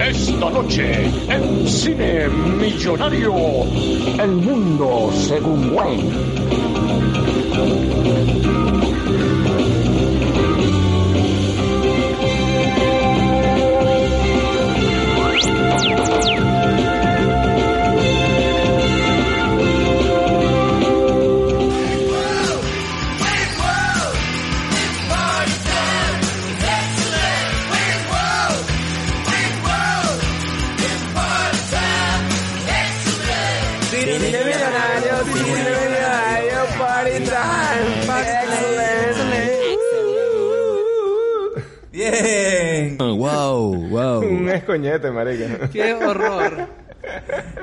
Esta noche, en Cine Millonario, El Mundo según Wayne. Escoñete, marica. Qué horror.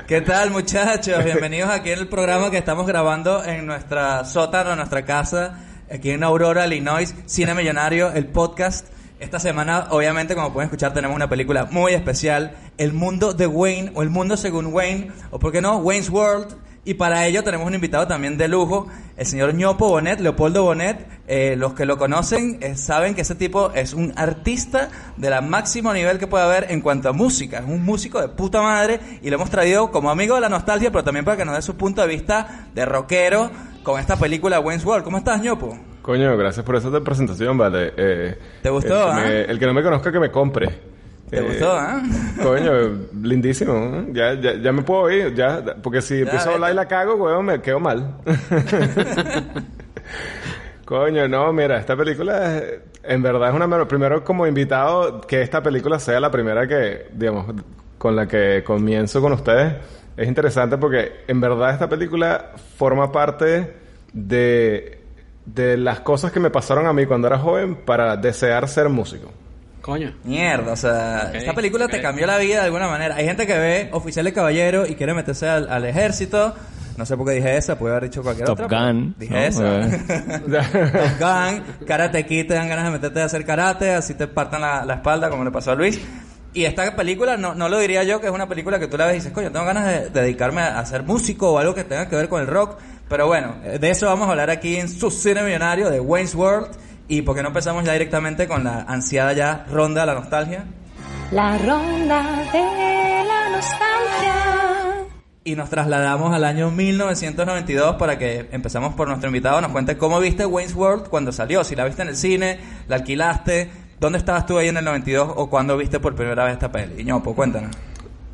¿Qué tal, muchachos? Bienvenidos aquí en el programa que estamos grabando en nuestra sótano, en nuestra casa, aquí en Aurora, Illinois, Cine Millonario, el podcast. Esta semana, obviamente, como pueden escuchar, tenemos una película muy especial, El Mundo de Wayne, o El Mundo según Wayne, o por qué no, Wayne's World. Y para ello tenemos un invitado también de lujo, el señor Ñopo Bonet, Leopoldo Bonet. Eh, los que lo conocen eh, saben que ese tipo es un artista de la máximo nivel que puede haber en cuanto a música. Es un músico de puta madre y lo hemos traído como amigo de la nostalgia, pero también para que nos dé su punto de vista de rockero con esta película Wayne's World. ¿Cómo estás, Ñopo? Coño, gracias por esa presentación, vale. Eh, ¿Te gustó, El que, ah? me- el que no me conozca, que me compre. ¿Te Eh, gustó, ah? Coño, lindísimo. ¿eh? Ya, ya, ya me puedo ir, ya. Porque si empiezo a hablar y la cago, weón, me quedo mal. Coño, no, mira, esta película es- en verdad es una... mer- Primero, como invitado, que esta película sea la primera que, digamos, con la que comienzo con ustedes. Es interesante porque en verdad esta película forma parte de, de las cosas que me pasaron a mí cuando era joven para desear ser músico. Coño. Mierda, o sea, Ok, esta película te cambió la vida de alguna manera. Hay gente que ve Oficial de Caballero y quiere meterse al, al ejército. No sé por qué dije esa, puede haber dicho cualquier Top otra. Gun, Dije ¿no? esa. Top Gun, Karate Kid, te dan ganas de meterte a hacer karate, así te partan la, la espalda, como le pasó a Luis. Y esta película, no, no lo diría yo, que es una película que tú la ves y dices, coño, tengo ganas de, de dedicarme a, a ser músico o algo que tenga que ver con el rock. Pero bueno, de eso vamos a hablar aquí en su cine millonario de Wayne's World. Y porque no empezamos ya directamente con la ansiada ya ronda de la nostalgia. La ronda de la nostalgia. Y nos trasladamos al año 1992 para que empezamos por nuestro invitado, nos cuente cómo viste Wayne's World cuando salió, si la viste en el cine, la alquilaste, ¿dónde estabas tú ahí en el 92 o cuándo viste por primera vez esta peli? Ñopo, cuéntanos.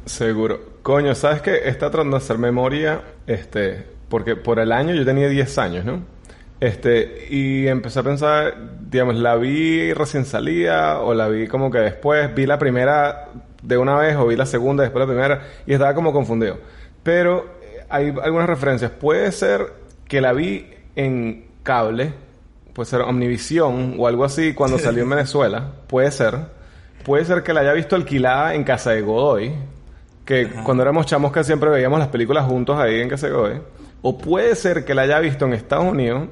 Seguro. Coño, ¿sabes qué? Está tratando de hacer memoria, este, porque por el año yo tenía 10 años, ¿no? Este, y empecé a pensar, digamos, la vi recién salida o la vi como que después, vi la primera de una vez o vi la segunda después la primera y estaba como confundido. Pero eh, hay algunas referencias. Puede ser que la vi en cable, puede ser Omnivisión o algo así cuando salió en Venezuela, puede ser. Puede ser que la haya visto alquilada en casa de Godoy, que cuando éramos chamos que siempre veíamos las películas juntos ahí en casa de Godoy. O puede ser que la haya visto en Estados Unidos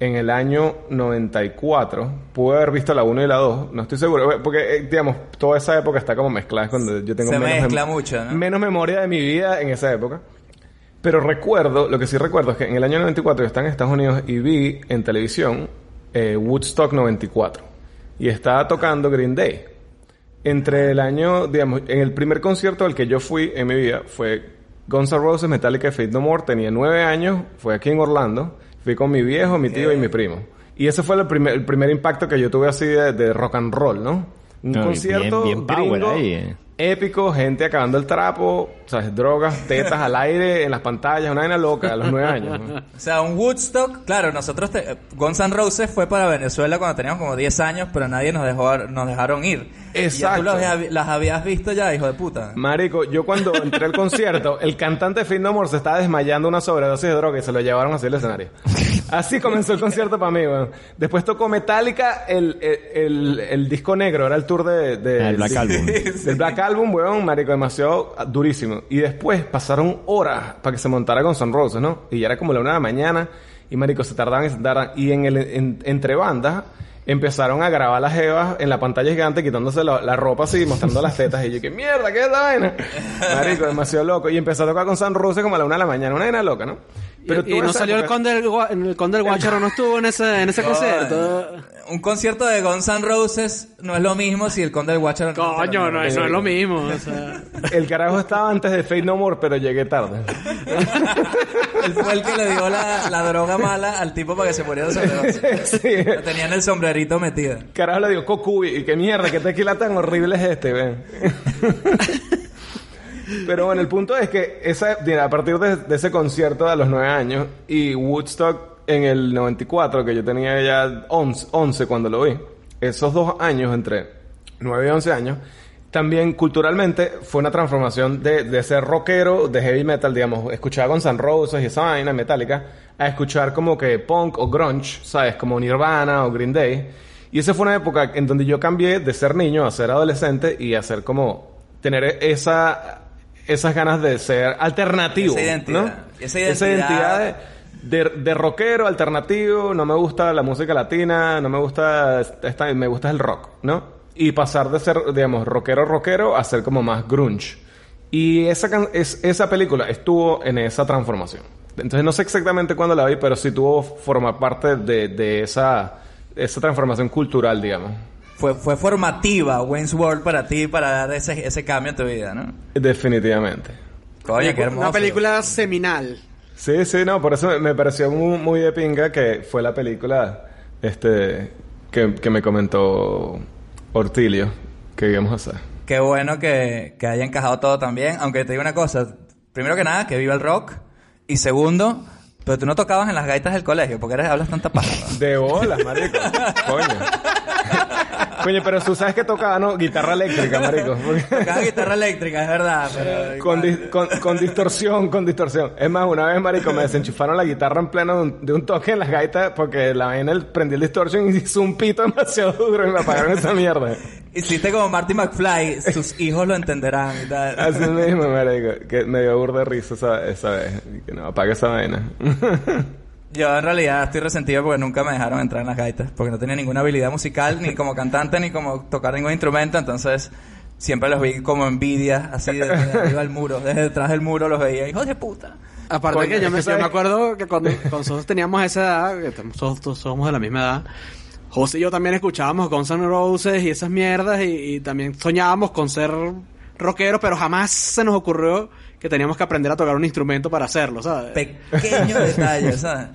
en el año 94. Pude haber visto la 1 y la 2, no estoy seguro. Porque, eh, digamos, toda esa época está como mezclada cuando yo tengo Se menos, mezcla mucho, ¿no? menos memoria de mi vida en esa época. Pero recuerdo, lo que sí recuerdo es que en el año 94 yo estaba en Estados Unidos y vi en televisión eh, Woodstock 94. Y estaba tocando Green Day. Entre el año, digamos, en el primer concierto al que yo fui en mi vida fue Guns N' Roses, Metallica y Faith No More. Tenía nueve años, fue aquí en Orlando. Fui con mi viejo, mi tío y mi primo. Y ese fue el primer, el primer impacto que yo tuve así de, de rock and roll, ¿no? Un No, concierto bien- bien power gringo, ahí, eh. Épico, gente acabando el trapo, ¿sabes? Drogas, tetas al aire, en las pantallas, una vaina loca a los nueve años. ¿no? O sea, un Woodstock, claro, nosotros, te, Guns N' Roses fue para Venezuela cuando teníamos como 10 años, pero nadie nos dejó, nos dejaron ir. Y ya Exacto. tú las, habías- las habías visto ya, hijo de puta. Marico, yo cuando entré al concierto, el cantante Faith No More se estaba desmayando una sobredosis de droga y se lo llevaron hacia el escenario. Así comenzó el concierto para mí, weón. Después tocó Metallica, el, el, el- el disco negro, era el tour de... de- Ah, el Black Album. Del Black Album, weón, marico, demasiado durísimo. Y después pasaron horas para que se montara con Sun Roses, ¿no? Y ya era como la una de la mañana y, marico, se tardaban y se tardaban. Y en el, en- entre bandas empezaron a grabar las jevas en la pantalla gigante quitándose la, la ropa así, mostrando las tetas. Y yo, ¿qué mierda? ¿Qué vaina? Marico, demasiado loco. Y empezó a tocar con San Roses como a la una de la mañana. Una vaina loca, ¿no? Pero y, no salió el época- conde el conde del Guacharo, no estuvo en ese, en ese concierto. Un concierto de Guns N' Roses no es lo mismo si el Conde del Watcher Coño, no, es- no es lo mismo. o sea. El carajo estaba antes de Fate No More, pero llegué tarde. Él fue el que le dio la, la droga mala al tipo para que se muriera de sobredosis. sí. Lo tenía en el sombrerito metido. Carajo le dio Cocuy. Y qué mierda, qué tequila tan horrible es este, ven. Pero bueno, el punto es que esa, a partir de, de ese concierto a los nueve años y Woodstock en el 94, que yo tenía ya 11, 11 cuando lo vi, esos dos años entre 9 y 11 años, también culturalmente fue una transformación de, de ser rockero, de heavy metal, digamos, escuchar Guns N' Roses y esa vaina metálica, a escuchar como que punk o grunge, ¿sabes? Como Nirvana o Green Day. Y esa fue una época en donde yo cambié de ser niño a ser adolescente y a ser como tener esa esas ganas de ser alternativo, Esa identidad. ¿no? Esa Esa identidad. identidad de, de, de rockero alternativo, no me gusta la música latina, no me gusta esta, me gusta el rock, ¿no? Y pasar de ser, digamos, rockero rockero a ser como más grunge. Y esa es, esa película estuvo en esa transformación. Entonces no sé exactamente cuándo la vi, pero sí tuvo formar parte de, de esa, esa transformación cultural, digamos. Fue, fue formativa Wayne's World para ti para dar ese, ese cambio en tu vida, ¿no? Definitivamente. Coño, qué hermoso. Una película seminal. Sí, sí, no, por eso me, pareció muy, muy de pinga que fue la película este que, que me comentó Ortilio que íbamos a hacer. Qué bueno que, que haya encajado todo también. Aunque te digo una cosa. Primero que nada, que viva el rock. Y segundo, pero tú no tocabas en las gaitas del colegio. porque eres, hablas tanta paja? De bolas, marico. Coño. Coño, pero tú sabes que tocaba, ¿no? Guitarra eléctrica, marico. Tocaba guitarra eléctrica, es verdad. Pero Con, dis- con, con distorsión, con distorsión. Es más, una vez, marico, me desenchufaron la guitarra en pleno de un, de un toque en las gaitas porque la vaina el- prendí el distortion y hizo un pito demasiado duro y me apagaron esa mierda. Hiciste como Marty McFly. Tus hijos lo entenderán y tal. Así mismo, marico, que me dio burda de risa esa, esa vez. Que no, apague esa vaina. Yo en realidad estoy resentido porque nunca me dejaron entrar en las gaitas. Porque no tenía ninguna habilidad musical, ni como cantante, ni como tocar ningún instrumento. Entonces siempre los vi como envidia, así desde arriba del muro. Desde detrás del muro los veía. ¡Hijos de puta! Aparte que yo me, yo acuerdo que cuando, cuando nosotros teníamos esa edad, que todos somos de la misma edad, José y yo también escuchábamos Guns N' Roses y esas mierdas y, y también soñábamos con ser rockeros, pero jamás se nos ocurrió que teníamos que aprender a tocar un instrumento para hacerlo, ¿sabes? Pequeño detalle, ¿sabes?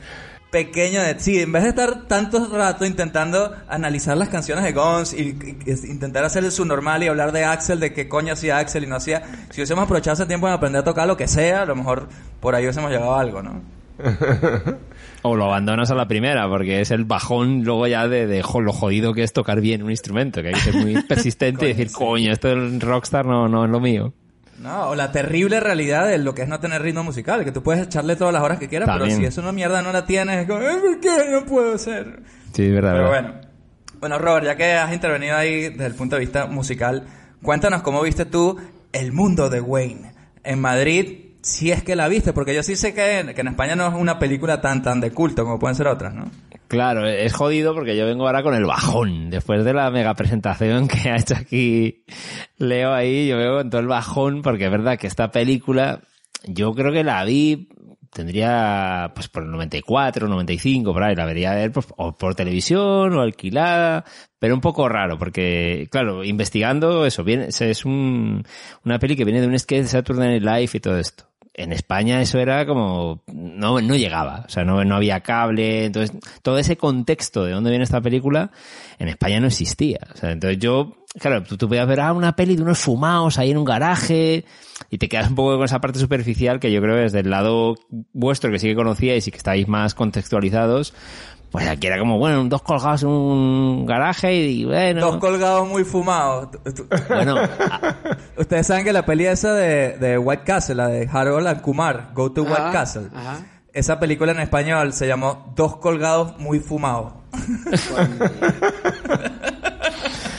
Pequeño detalle. Sí, en vez de estar tanto rato intentando analizar las canciones de Guns y, y- y intentar hacer el subnormal y hablar de Axel, de qué coño hacía Axel y no hacía. Si hubiésemos aprovechado ese tiempo en aprender a tocar lo que sea, a lo mejor por ahí hubiésemos llegado a algo, ¿no? O lo abandonas a la primera, porque es el bajón luego ya de, de jo- lo jodido que es tocar bien un instrumento, que hay que ser muy persistente y decir, coño, esto del rockstar no, no es lo mío. No, o la terrible realidad de lo que es no tener ritmo musical, que tú puedes echarle todas las horas que quieras, pero si es una mierda no la tienes, es como, "Ay, ¿por qué no puedo hacer? Sí, es verdad. Pero verdad. bueno. Bueno, Robert, ya que has intervenido ahí desde el punto de vista musical, cuéntanos cómo viste tú El Mundo de Wayne en Madrid, si es que la viste, porque yo sí sé que, que en España no es una película tan tan de culto como pueden ser otras, ¿no? Claro, es jodido porque yo vengo ahora con el bajón. Después de la mega presentación que ha hecho aquí Leo ahí, yo vengo con todo el bajón porque es verdad que esta película, yo creo que la vi, tendría pues por el 94, 95, por ahí, la vería ver pues, o por televisión o alquilada, pero un poco raro porque, claro, investigando eso, viene, es un, una peli que viene de un sketch de Saturday Night Live y todo esto en España eso era como no no llegaba o sea no, no había cable entonces todo ese contexto de dónde viene esta película en España no existía o sea entonces yo claro tú, tú podías ver ah, una peli de unos fumados ahí en un garaje y te quedas un poco con esa parte superficial que yo creo que desde el lado vuestro que sí que conocíais y que estáis más contextualizados pues aquí era como bueno dos colgados en un garaje y bueno Dos colgados muy fumados. Bueno a- Ustedes saben que la peli esa de, de White Castle, la de Harold and Kumar, Go to White Ajá, Castle, ajá. esa película en español se llamó Dos colgados muy fumados.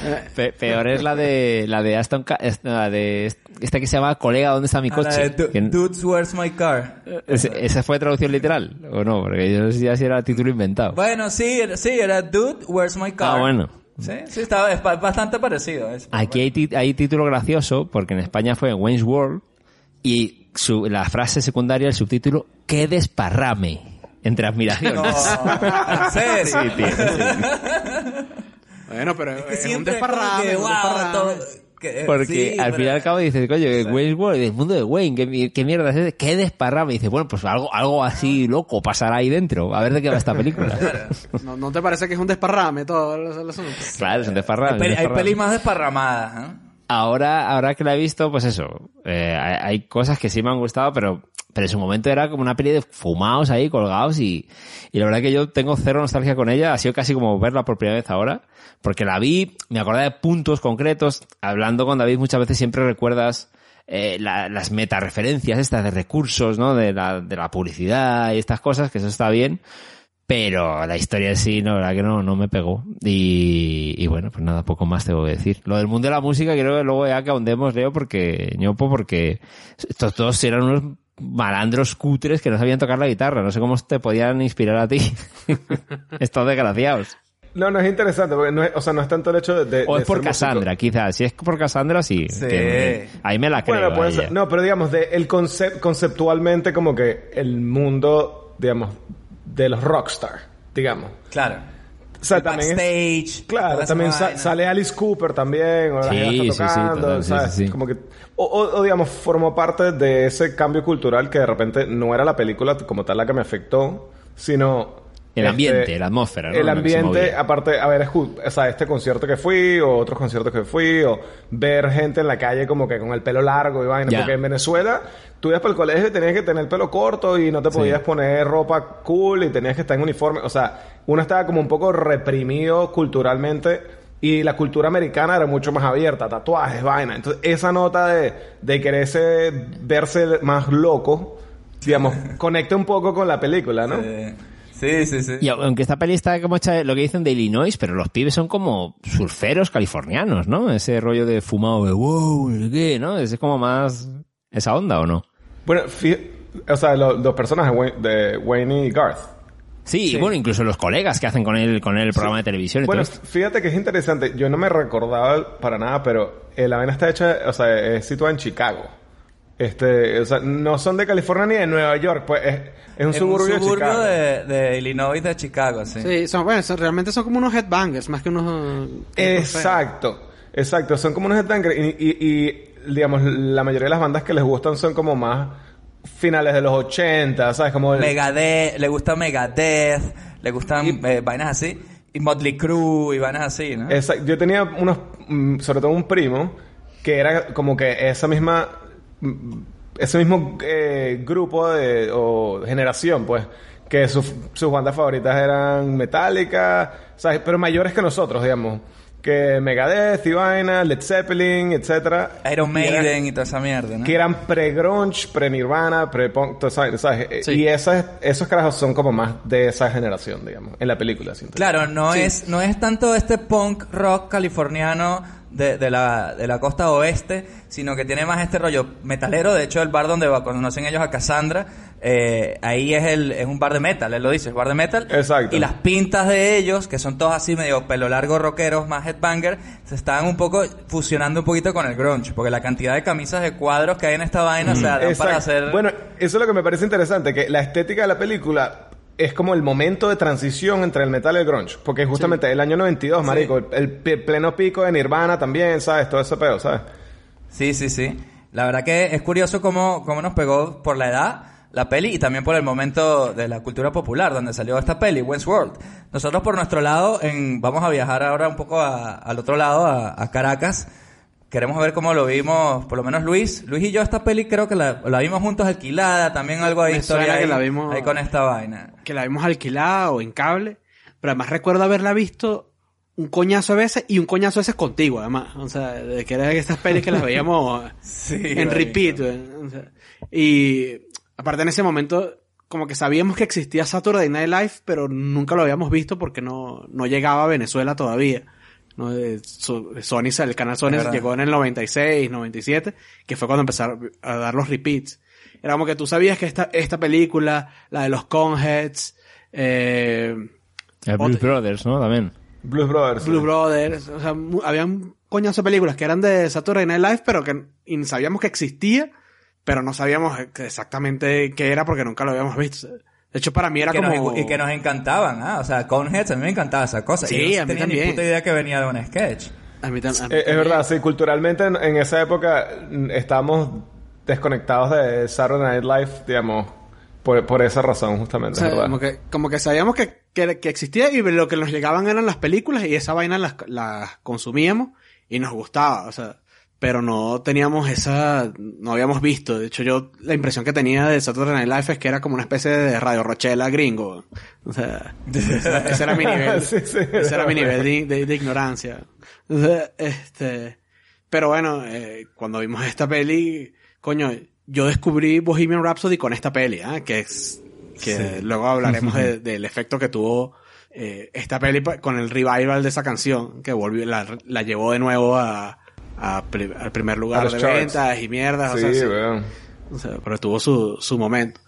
Pe- peor es la de la de Aston la de esta que se llama colega dónde está mi Ah, coche Que- Dudes, where's my car? ese- esa fue traducción literal o no porque yo no sé si era título inventado Bueno, sí, era- sí, era Dude, where's my car? ah bueno Sí, sí, estaba, es ba- bastante parecido. Es- aquí hay, título gracioso porque en España fue Wayne's World y su- la frase secundaria, el subtítulo, ¡qué desparrame! Entre admiraciones. No, en serio. Sí, tío, sí. Bueno, pero Que es un desparrame. que, un wow, desparrame. todo- que- Porque sí, al pero- fin y al cabo dices, coño, que Wayne's World, el mundo de Wayne, ¿qué, qué mierda es ese? ¿Qué desparrame? Y dices, bueno, pues algo, algo así loco pasará ahí dentro. A ver de qué va esta película. ¿No, ¿No te parece que es un desparrame todo el, el asunto? claro, es un desparrame. Hay, pelis más desparramadas, ¿eh? Ahora, ahora que la he visto, pues eso, eh, hay, cosas que sí me han gustado, pero, pero en su momento era como una peli de fumados ahí, colgados, y, y la verdad que yo tengo cero nostalgia con ella, ha sido casi como verla por primera vez ahora, porque la vi, me acordaba de puntos concretos, hablando con David muchas veces siempre recuerdas eh, la- las metareferencias estas de recursos, ¿no? De la, de la publicidad y estas cosas, que eso está bien, pero la historia en sí, no, la verdad que no, no me pegó. Y, y bueno, pues nada, poco más tengo que decir. Lo del mundo de la música, creo que luego ya que ahondemos, Leo, porque, ñopo, porque estos todos eran unos malandros cutres que no sabían tocar la guitarra. No sé cómo te podían inspirar a ti. estos desgraciados. No, no es interesante, porque no es, o sea, no es tanto el hecho de... O de es por. Cassandra, quizás. Si es por Cassandra, sí. Sí. Que- ahí me la creo. Bueno, no, pero digamos, de el concep- conceptualmente como que el mundo, digamos, de los rockstar, digamos. Claro. O sea, El también es- backstage. Claro, también sa- vaina. sale Alice Cooper también, o la Sí, gente sí, sí, está tocando, total, sí, ¿sabes? sí, sí. Como que, o, o- o, digamos, formó parte de ese cambio cultural que de repente no era la película como tal la que me afectó, sino... El este, ambiente, la atmósfera, ¿no? El ambiente, aparte, haber escu- o sea, este concierto que fui, o otros conciertos que fui, o ver gente en la calle como que con el pelo largo y vaina, porque en Venezuela tú ibas para el colegio y tenías que tener el pelo corto y no te Sí. podías poner ropa cool y tenías que estar en uniforme. O sea, uno estaba como un poco reprimido culturalmente y la cultura americana era mucho más abierta, tatuajes, vaina. Entonces, esa nota de, de quererse verse más loco, digamos, conecta un poco con la película, ¿no? Eh, Sí, sí, sí. Y aunque esta peli está como hecha lo que dicen de Illinois, pero los pibes son como surferos californianos, ¿no? Ese rollo de fumado de wow, ¿qué? ¿No? Es como más esa onda, ¿o no? Bueno, o sea, lo- los personajes de Wayne y Garth. Sí, y bueno, incluso los colegas que hacen con él, con él el programa de televisión y Bueno, todo fíjate que es interesante. Yo no me recordaba para nada, pero eh, la vaina está hecha, o sea, es situada en Chicago. Este, o sea, no son de California ni de Nueva York, pues es, es un Es suburbio, un suburbio de de, de Illinois, de Chicago, sí. Sí, son, bueno, son- realmente son como unos headbangers, más que unos... Exacto, exacto. Son como unos headbangers y, y, y, digamos, la mayoría de las bandas que les gustan son como más finales de los 80, ¿sabes? Como el- Megadeth, le gusta Megadeth, le gustan Y- eh, vainas así. Y Motley Crue y vainas así, ¿no? Exacto. Yo tenía unos, mm, sobre todo un primo, que era como que esa misma, ese mismo eh, grupo de, o generación, pues, que sus, sus bandas favoritas eran Metallica, ¿sabes? Pero mayores que nosotros, digamos. Que Megadeth y vaina, Led Zeppelin, etcétera. Iron Y Maiden y toda esa mierda, ¿no? que eran pre-grunge, pre-nirvana, pre-punk, ¿sabes? Eh, Sí. Y esas, esos carajos son como más de esa generación, digamos, en la película. Claro, no es no es tanto este punk rock californiano de, de la, de la costa oeste, sino que tiene más este rollo metalero. De hecho, el bar donde va- conocen ellos a Cassandra, eh, ahí es el es un bar de metal, él lo dice, es bar de metal. Exacto. Y las pintas de ellos, que son todos así medio pelo largo rockeros, más headbanger, se estaban un poco fusionando un poquito con el grunge, porque la cantidad de camisas de cuadros que hay en esta vaina, o sea, dan para hacer... Bueno, eso es lo que me parece interesante, que la estética de la película es como el momento de transición entre el metal y el grunge. Porque justamente el año 92, marico, el, el pleno pico de Nirvana también, ¿sabes? Todo ese pedo, ¿sabes? Sí, sí, sí. La verdad que es curioso cómo, cómo nos pegó por la edad la peli y también por el momento de la cultura popular donde salió esta peli, Wentworth World. Nosotros por nuestro lado, en, vamos a viajar ahora un poco a- al otro lado, a, a Caracas. Queremos ver cómo lo vimos, por lo menos Luis. Luis y yo esta peli creo que la, la vimos juntos alquilada, también algo de Me historia suena que ahí, la vimos- ahí con esta vaina. Que la vimos alquilada o en cable. Pero además recuerdo haberla visto un coñazo de veces y un coñazo de veces contigo, además. O sea, de que eran estas pelis que las veíamos Sí, en repeat. güey. O sea, y aparte en ese momento, como que sabíamos que existía Saturday Night Live, pero nunca lo habíamos visto porque no, no llegaba a Venezuela todavía. Eh, Sony, el canal Sony llegó en el 96, 97, que fue cuando empezaron a dar los repeats. Era como que tú sabías que esta, esta película, la de los Conheads, eh, El Blues Brothers, ¿no? También. Blues Brothers. Blue sí. Brothers, o sea, habían coñazo de películas que eran de Saturday Night Live, pero que sabíamos que existía pero no sabíamos exactamente qué era porque nunca lo habíamos visto. De hecho, para mí era Y que, como... nos, y que nos encantaban, ¿ah? O sea, Coneheads, a mí me encantaba esa cosa. Sí, y no a mí tenía ni también. puta idea que venía de un sketch. A mí tam- a mí Eh, Es, también. verdad, sí, culturalmente en, en esa época mm, estábamos desconectados de Saturday Night Live, digamos, por, por esa razón, O justamente, sea, es verdad. como, que, como que sabíamos que, que, que existía y lo que nos llegaban eran las películas y esa vaina las, las consumíamos y nos gustaba, o sea, pero no teníamos esa, no habíamos visto. De hecho, yo la impresión que tenía de Saturday Night Live es que era como una especie de Radio Rochela gringo. O sea, ese, era mi nivel. Sí, sí, ese era mi nivel de, de- de ignorancia. O sea, este, pero bueno, eh, cuando vimos esta peli, coño, yo descubrí Bohemian Rhapsody con esta peli, ¿ah? que es que luego hablaremos de- del efecto que tuvo eh, esta peli con el revival de esa canción que volvió la, la llevó de nuevo a, a pri- al primer A lugar de charts. ventas y mierdas o Sí, sea, sí. weón. O sea, pero tuvo su, su momento.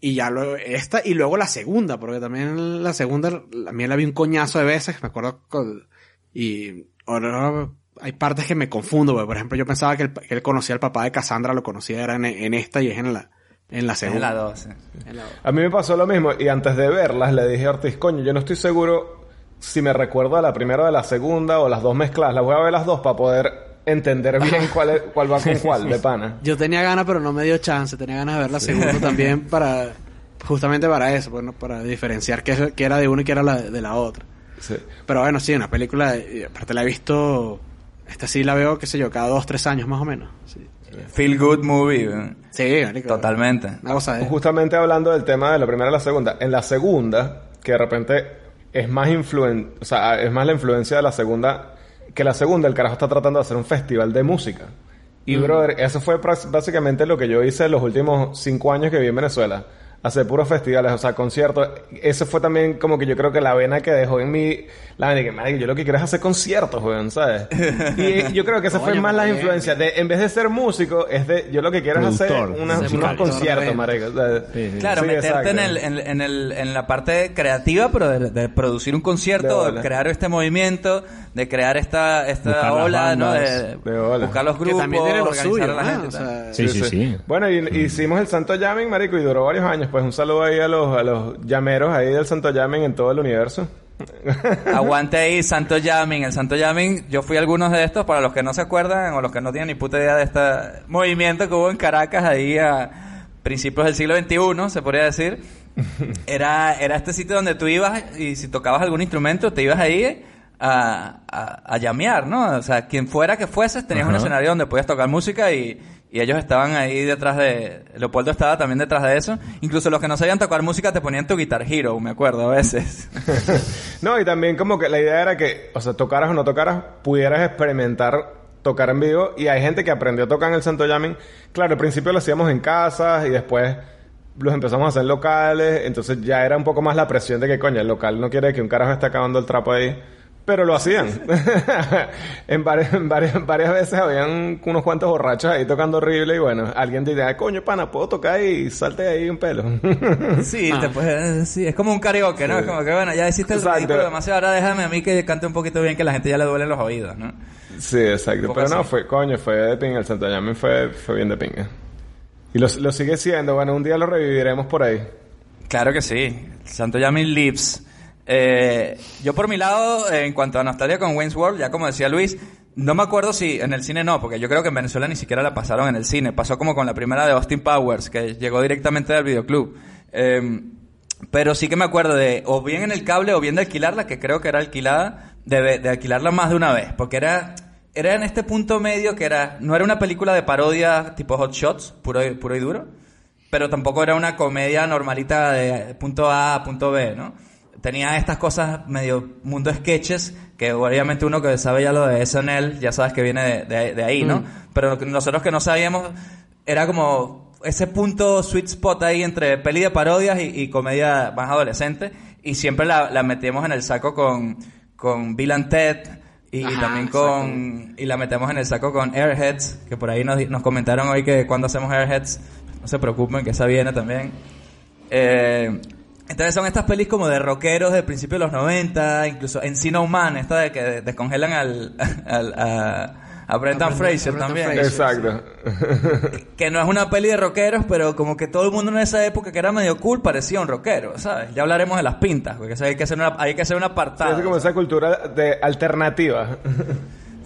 Y ya luego esta y luego la segunda, porque también la segunda, a mí la vi un coñazo de veces, me acuerdo con, y ahora hay partes que me confundo, porque por ejemplo yo pensaba que, el- que él conocía al papá de Cassandra, lo conocía era en, en esta y es en la, en la segunda. la 12. En la- A mí me pasó lo mismo y antes de verlas le dije a Ortiz, coño, yo no estoy seguro si me recuerdo de la primera o de la segunda o las dos mezcladas. Las voy a ver las dos para poder entender bien cuál, es- cuál va con cuál, de pana. Yo tenía ganas, pero no me dio chance. Tenía ganas de ver la segunda también para, justamente para eso, bueno, para diferenciar qué, era de una y qué era la, de la otra. Sí. Pero bueno, sí, una película, aparte la he visto, esta sí la veo, qué sé yo, cada dos, tres años más o menos. Sí, Feel good movie. sí marico. Totalmente. Una cosa de... Justamente hablando del tema de la primera y la segunda. En la segunda, que de repente es más influen o sea, es más la influencia de la segunda que la segunda, el carajo está tratando de hacer un festival de música. Y brother, eso fue básicamente lo que yo hice los últimos cinco años que viví en Venezuela. Hacer puros festivales, o sea, conciertos. Eso fue también como que yo creo que la vena que dejó en mí, la vena que, "Marico, yo lo que quiero es hacer conciertos, weón, ¿sabes? Y yo creo que esa fue más la influencia de, en vez de ser músico, es de, yo lo que quiero es hacer unas- unos conciertos, marico. o sea, Sí, sí. Claro, sí, meterte en, el, en, en el, en la parte creativa, pero de, de producir un concierto, de, crear este movimiento, de crear esta, esta Buscar las ola, ¿no? bandas. De, De bola. buscar los que grupos, también tiene lo organizar suyo, a la ¿no? gente. O sea, Sí, sí, sí. Bueno, y hicimos el Santo Jamming, marico, y duró varios años. Pues un saludo ahí a los, a los llameros ahí del Santo Jamming en todo el universo. Aguante ahí, Santo Jamming. El Santo Jamming, yo fui a algunos de estos, para los que no se acuerdan o los que no tienen ni puta idea de este movimiento que hubo en Caracas ahí a principios del siglo XXI, se podría decir. Era, era este sitio donde tú ibas y si tocabas algún instrumento, te ibas ahí a, a, a llamear, ¿no? O sea, quien fuera que fueses, tenías un Ajá. escenario donde podías tocar música y, y ellos estaban ahí detrás de... Leopoldo estaba también detrás de eso. Incluso los que no sabían tocar música te ponían tu Guitar Hero, me acuerdo a veces. no, y también como que la idea era que, o sea, tocaras o no tocaras, pudieras experimentar tocar en vivo. Y hay gente que aprendió a tocar en el Santo Jamming. Claro, al principio lo hacíamos en casas y después los empezamos a hacer locales. Entonces ya era un poco más la presión de que, coño, el local no quiere que un carajo esté acabando el trapo ahí. Pero lo hacían. en, varias, en varias, varias veces habían unos cuantos borrachos ahí tocando horrible y bueno, alguien diría, coño, pana, puedo tocar y salte ahí un pelo. Sí, te puedes- sí, es como un karaoke, ¿no? Sí. Es como que, bueno, ya hiciste el ridículo demasiado, ahora déjame a mí que cante un poquito bien que a la gente ya le duelen los oídos, ¿no? Sí, exacto. Pero no, fue, coño, fue de pinga. El Santo Llamen fue, fue bien de pinga. Y lo, lo sigue siendo. Bueno, un día lo reviviremos por ahí. Claro que sí. Santo Yamin Lips. Eh, yo por mi lado, en cuanto a nostalgia con Wayne's World, ya como decía Luis, no me acuerdo si en el cine no, porque yo creo que en Venezuela ni siquiera la pasaron en el cine. Pasó como con la primera de Austin Powers, que llegó directamente del videoclub. Eh, pero sí que me acuerdo de, o bien en el cable, o bien de alquilarla, que creo que era alquilada, de, de alquilarla más de una vez, porque era, era en este punto medio que era, no era una película de parodia tipo Hot Shots, puro, puro y duro, pero tampoco era una comedia normalita de punto A a punto B, ¿no? Tenía estas cosas medio mundo sketches, que obviamente uno que sabe ya lo de SNL, ya sabes que viene de, de- de ahí, ¿no? Pero nosotros que no sabíamos, era como ese punto sweet spot ahí entre peli de parodias y, y comedia más adolescente, y siempre la, la metíamos en el saco con, con Bill and Ted, y Ajá, también con y la metemos en el saco con Airheads, que por ahí nos, nos comentaron hoy que cuando hacemos Airheads, no se preocupen que esa viene también. Eh, entonces son estas pelis como de rockeros del principio de los 90, incluso Encino Man, esta de que descongelan al, al, a- A Brendan A Fraser a también. Fraser. Exacto. Que no es una peli de rockeros, pero como que todo el mundo en esa época que era medio cool parecía un rockero, ¿sabes? Ya hablaremos de las pintas, porque eso hay que hacer una, hay que hacer un apartado. es como esa cultura de alternativa.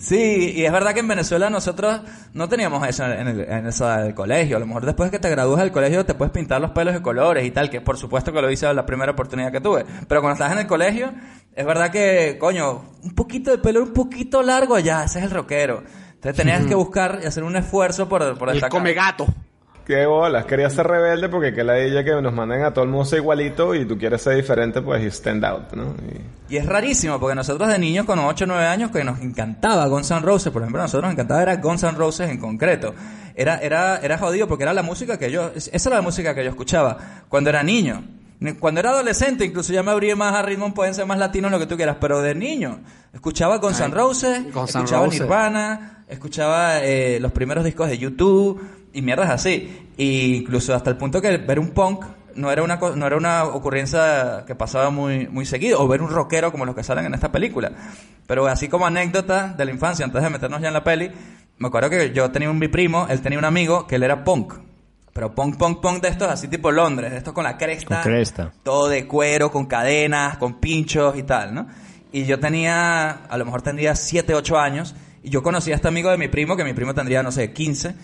Sí, y es verdad que en Venezuela nosotros no teníamos eso en el, en esa del colegio. A lo mejor después de que te gradúas del colegio te puedes pintar los pelos de colores y tal, que por supuesto que lo hice la primera oportunidad que tuve. Pero cuando estás en el colegio, es verdad que, coño, un poquito de pelo un poquito largo ya, ese es el rockero. Entonces tenías que buscar y hacer un esfuerzo por, por El destacar. come gato. Qué bolas. Quería ser rebelde porque que la ella que nos manden a todo el mundo ser igualito y tú quieres ser diferente, pues y stand out, ¿no? Y- Y es rarísimo, porque nosotros de niños con 8 o 9 años que nos encantaba Guns N' Roses, por ejemplo, a nosotros nos encantaba era Guns N' Roses en concreto. Era, era, era jodido porque era la música que yo, es- esa era la música que yo escuchaba cuando era niño. Ni- Cuando era adolescente, incluso ya me abrí más a ritmo, pueden ser más latinos, lo que tú quieras, pero de niño, escuchaba Guns N' Roses, escuchaba Roses. Nirvana, escuchaba eh, los primeros discos de YouTube y mierdas así. Y incluso hasta el punto que ver un punk no era una no era una ocurrencia que pasaba muy muy seguido o ver un rockero como los que salen en esta película. Pero así como anécdota de la infancia antes de meternos ya en la peli, me acuerdo que yo tenía un mi primo, él tenía un amigo que él era punk. Pero punk, punk, punk de estos así tipo Londres, de estos con la cresta. Con cresta. Todo de cuero, con cadenas, con pinchos y tal, ¿no? Y yo tenía, a lo mejor tendría 7, 8 años, y yo conocí a este amigo de mi primo, que mi primo tendría, no sé, 15,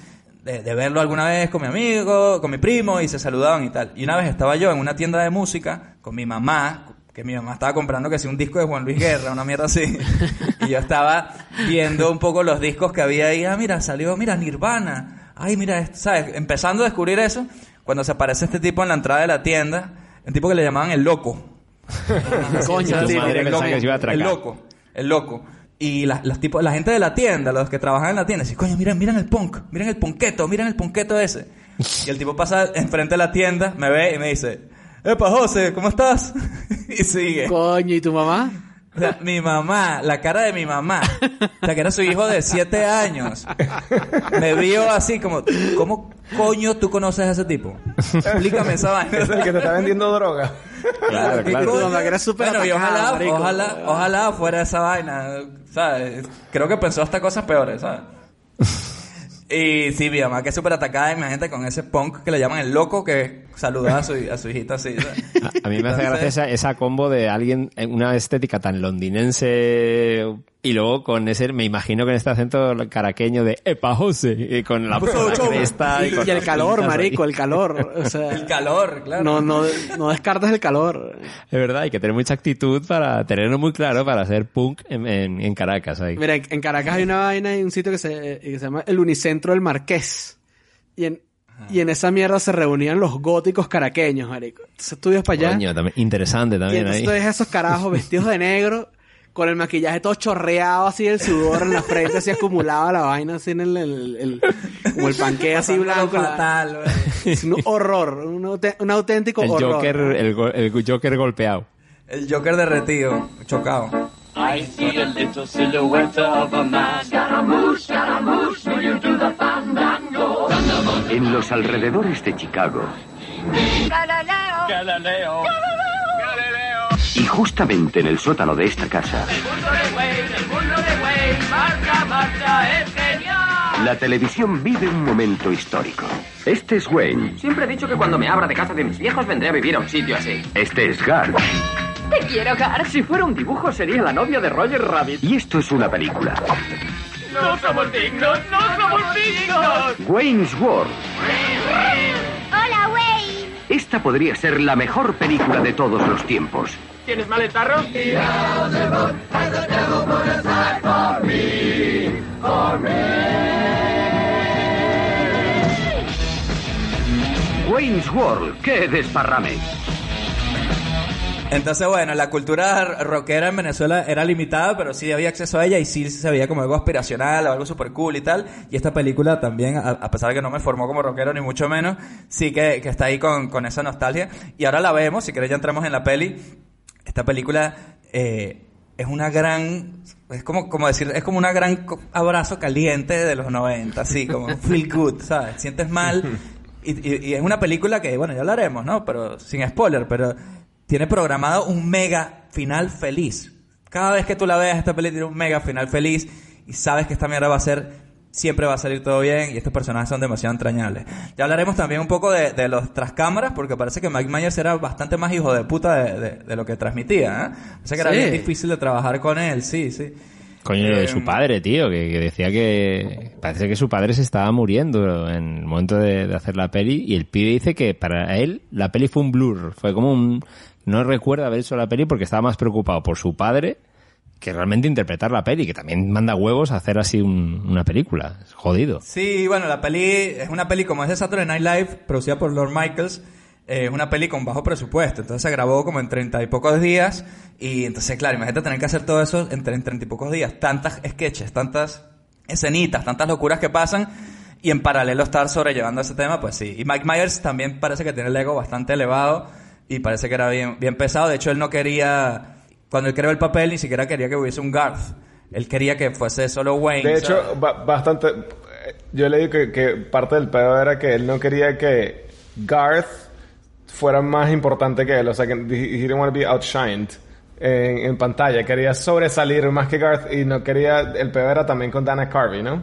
de, de verlo alguna vez con mi amigo, con mi primo, y se saludaban y tal. Y una vez estaba yo en una tienda de música con mi mamá, que mi mamá estaba comprando que si un disco de Juan Luis Guerra, una mierda así. y yo estaba viendo un poco los discos que había ahí. Ah, mira, salió, mira, Nirvana. Ay, mira, esto, ¿sabes? Empezando a descubrir eso, cuando se aparece este tipo en la entrada de la tienda, el tipo que le llamaban el loco. Coño, el loco. El loco, el loco. Y la, los tipos, la gente de la tienda, los que trabajan en la tienda, dicen, coño, miren, miren el punk, miren el punqueto, miren el punqueto ese. Y el tipo pasa enfrente de la tienda, me ve y me dice, Epa, José, ¿cómo estás? y sigue. Coño, ¿y tu mamá? O sea, mi mamá, la cara de mi mamá, o sea, que era su hijo de siete años, me vio así como, ¿cómo coño tú conoces a ese tipo? Explícame esa vaina. Es el que te está vendiendo droga. Claro, ¿Qué claro. mamá que era súper Bueno, y ojalá, marico. ojalá, ojalá fuera esa vaina, ¿sabes? Creo que pensó hasta cosas peores, ¿sabes? Y sí, mi mamá que es súper atacada, imagínate, con ese punk que le llaman el loco que saludaba a su, a su hijita así. A, a mí me hace gracia esa, esa combo de alguien, en una estética tan londinense y luego con ese, me imagino con este acento caraqueño de Epa José, y con la, Pues, chau. cresta Y, con y el calor, pintas ahí. marico, el calor. O sea, El calor, claro. No, no, no descartas el calor. Es verdad, hay que tener mucha actitud para tenerlo muy claro para hacer punk en, en- en Caracas. Ahí. Mira, en Caracas hay una vaina y un sitio que se, que se llama el Unicentro del Marqués. Y en, y en esa mierda se reunían los góticos caraqueños, marico. Entonces tú ibas para allá. Coño, también- interesante y también entonces ahí. esos carajos vestidos de negro, con el maquillaje todo chorreado así, el sudor en la frente, así acumulado la vaina, así en el, el- el- como el panque así blanco. fatal. Es un horror, un, un auténtico El horror. Joker, el, el Joker golpeado. El Joker derretido, chocado. I see a little silhouette of a man. En los alrededores de Chicago Galileo. y justamente en el sótano de esta casa, la televisión vive un momento histórico. Este es Wayne, Siempre he dicho que cuando me abra de casa de mis viejos vendré a vivir a un sitio así. este es Garth Te quiero, Gar. Si fuera un dibujo sería la novia de Roger Rabbit. y esto es una película. No somos dignos, no somos dignos. Wayne's World. Hola, Wayne. Esta podría ser la mejor película de todos los tiempos. ¿Tienes mal tarro? Wayne's World, qué desparrame. Entonces, bueno, la cultura rockera en Venezuela era limitada, pero sí había acceso a ella y sí se veía como algo aspiracional o algo super cool y tal. Y esta película también, a, a pesar de que no me formó como rockero ni mucho menos, sí que, que está ahí con, con esa nostalgia. Y ahora la vemos, si querés ya entramos en la peli. Esta película eh, es una gran, es como, como decir, es como una gran abrazo caliente de los 90, así como feel good, ¿sabes? Sientes mal. Y, y- y es una película que, bueno, ya hablaremos, ¿no? Pero sin spoiler, pero tiene programado un mega final feliz. Cada vez que tú la veas, esta película tiene un mega final feliz. y sabes que esta mierda va a ser siempre va a salir todo bien y estos personajes son demasiado entrañables. Ya hablaremos también un poco de, de los tras cámaras, porque parece que Mike Myers era bastante más hijo de puta de, de- de lo que transmitía. ¿eh? Parece que era Sí. bien difícil de trabajar con él, sí, sí. Coño, de Eh, su padre, tío, que, que decía que parece que su padre se estaba muriendo en el momento de, de hacer la peli y el pibe dice que para él la peli fue un blur, fue como un... No recuerda haber hecho la peli porque estaba más preocupado por su padre que realmente interpretar la peli, que también manda huevos a hacer así un- una película. Es jodido. Sí, bueno, la peli es una peli como es de Saturday Night Live, producida por Lord Michaels. eh, Es una peli con bajo presupuesto, entonces se grabó como en treinta y pocos días. Y entonces, claro, imagínate tener que hacer todo eso en treinta y pocos días. Tantas sketches, tantas escenitas, tantas locuras que pasan. Y en paralelo estar sobrellevando ese tema, pues sí. Y Mike Myers también parece que tiene el ego bastante elevado. Y parece que era bien, bien pesado. De hecho, él no quería. Cuando él creó el papel, ni siquiera quería que hubiese un Garth. Él quería que fuese solo Wayne. De ¿sabes? hecho, ba- bastante. Yo leí que, que parte del pedo era que él no quería que Garth fuera más importante que él. O sea, que he he didn't want to be outshined en, en pantalla. Quería sobresalir más que Garth y no quería. El pedo era también con Dana Carvey, ¿no?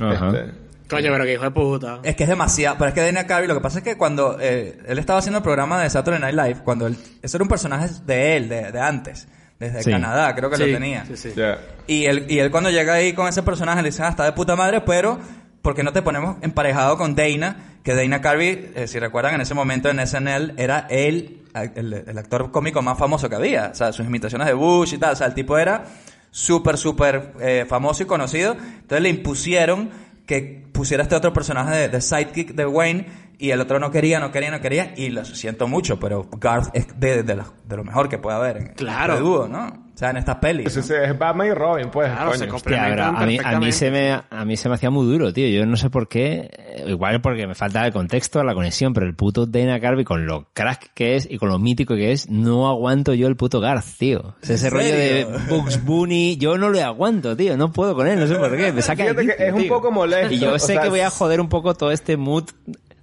Ajá. Este, Coño, pero que hijo de puta. Es que es demasiado. Pero es que Dana Carvey, lo que pasa es que cuando eh, él estaba haciendo el programa de Saturday Night Live, cuando él, eso era un personaje de él, de, de antes, desde Sí. Canadá, creo que Sí, lo tenía. sí, sí. ya. Y él, y él cuando llega ahí con ese personaje le dicen, ah, está de puta madre, pero ¿por qué no te ponemos emparejado con Dana? Que Dana Carvey, eh, si recuerdan, en ese momento en SNL era él, el, el actor cómico más famoso que había. O sea, sus imitaciones de Bush y tal. O sea, el tipo era súper, súper eh, famoso y conocido. Entonces le impusieron que pusiera este otro personaje de, de sidekick de Wayne y el otro no quería, no quería, no quería y lo siento mucho, pero Garth es de, de, lo, de lo mejor que puede haber en Claro. este dúo, ¿no? O sea, en estas pelis. Sí, es Batman y Robin, pues. Claro, se coño. Hostia, pero a, mí, a, mí se me, a mí se me hacía muy duro, tío. Yo no sé por qué. Igual porque me falta el contexto, la conexión, pero el puto Dana Carvey con lo crack que es y con lo mítico que es, no aguanto yo el puto Garth, tío. O sea, ese ¿En rollo de? Bugs Bunny, yo no lo aguanto, tío. No puedo con él, no sé por qué. Me saca que es un tío. poco molesto, Y yo o sé sea, que voy a joder un poco todo este mood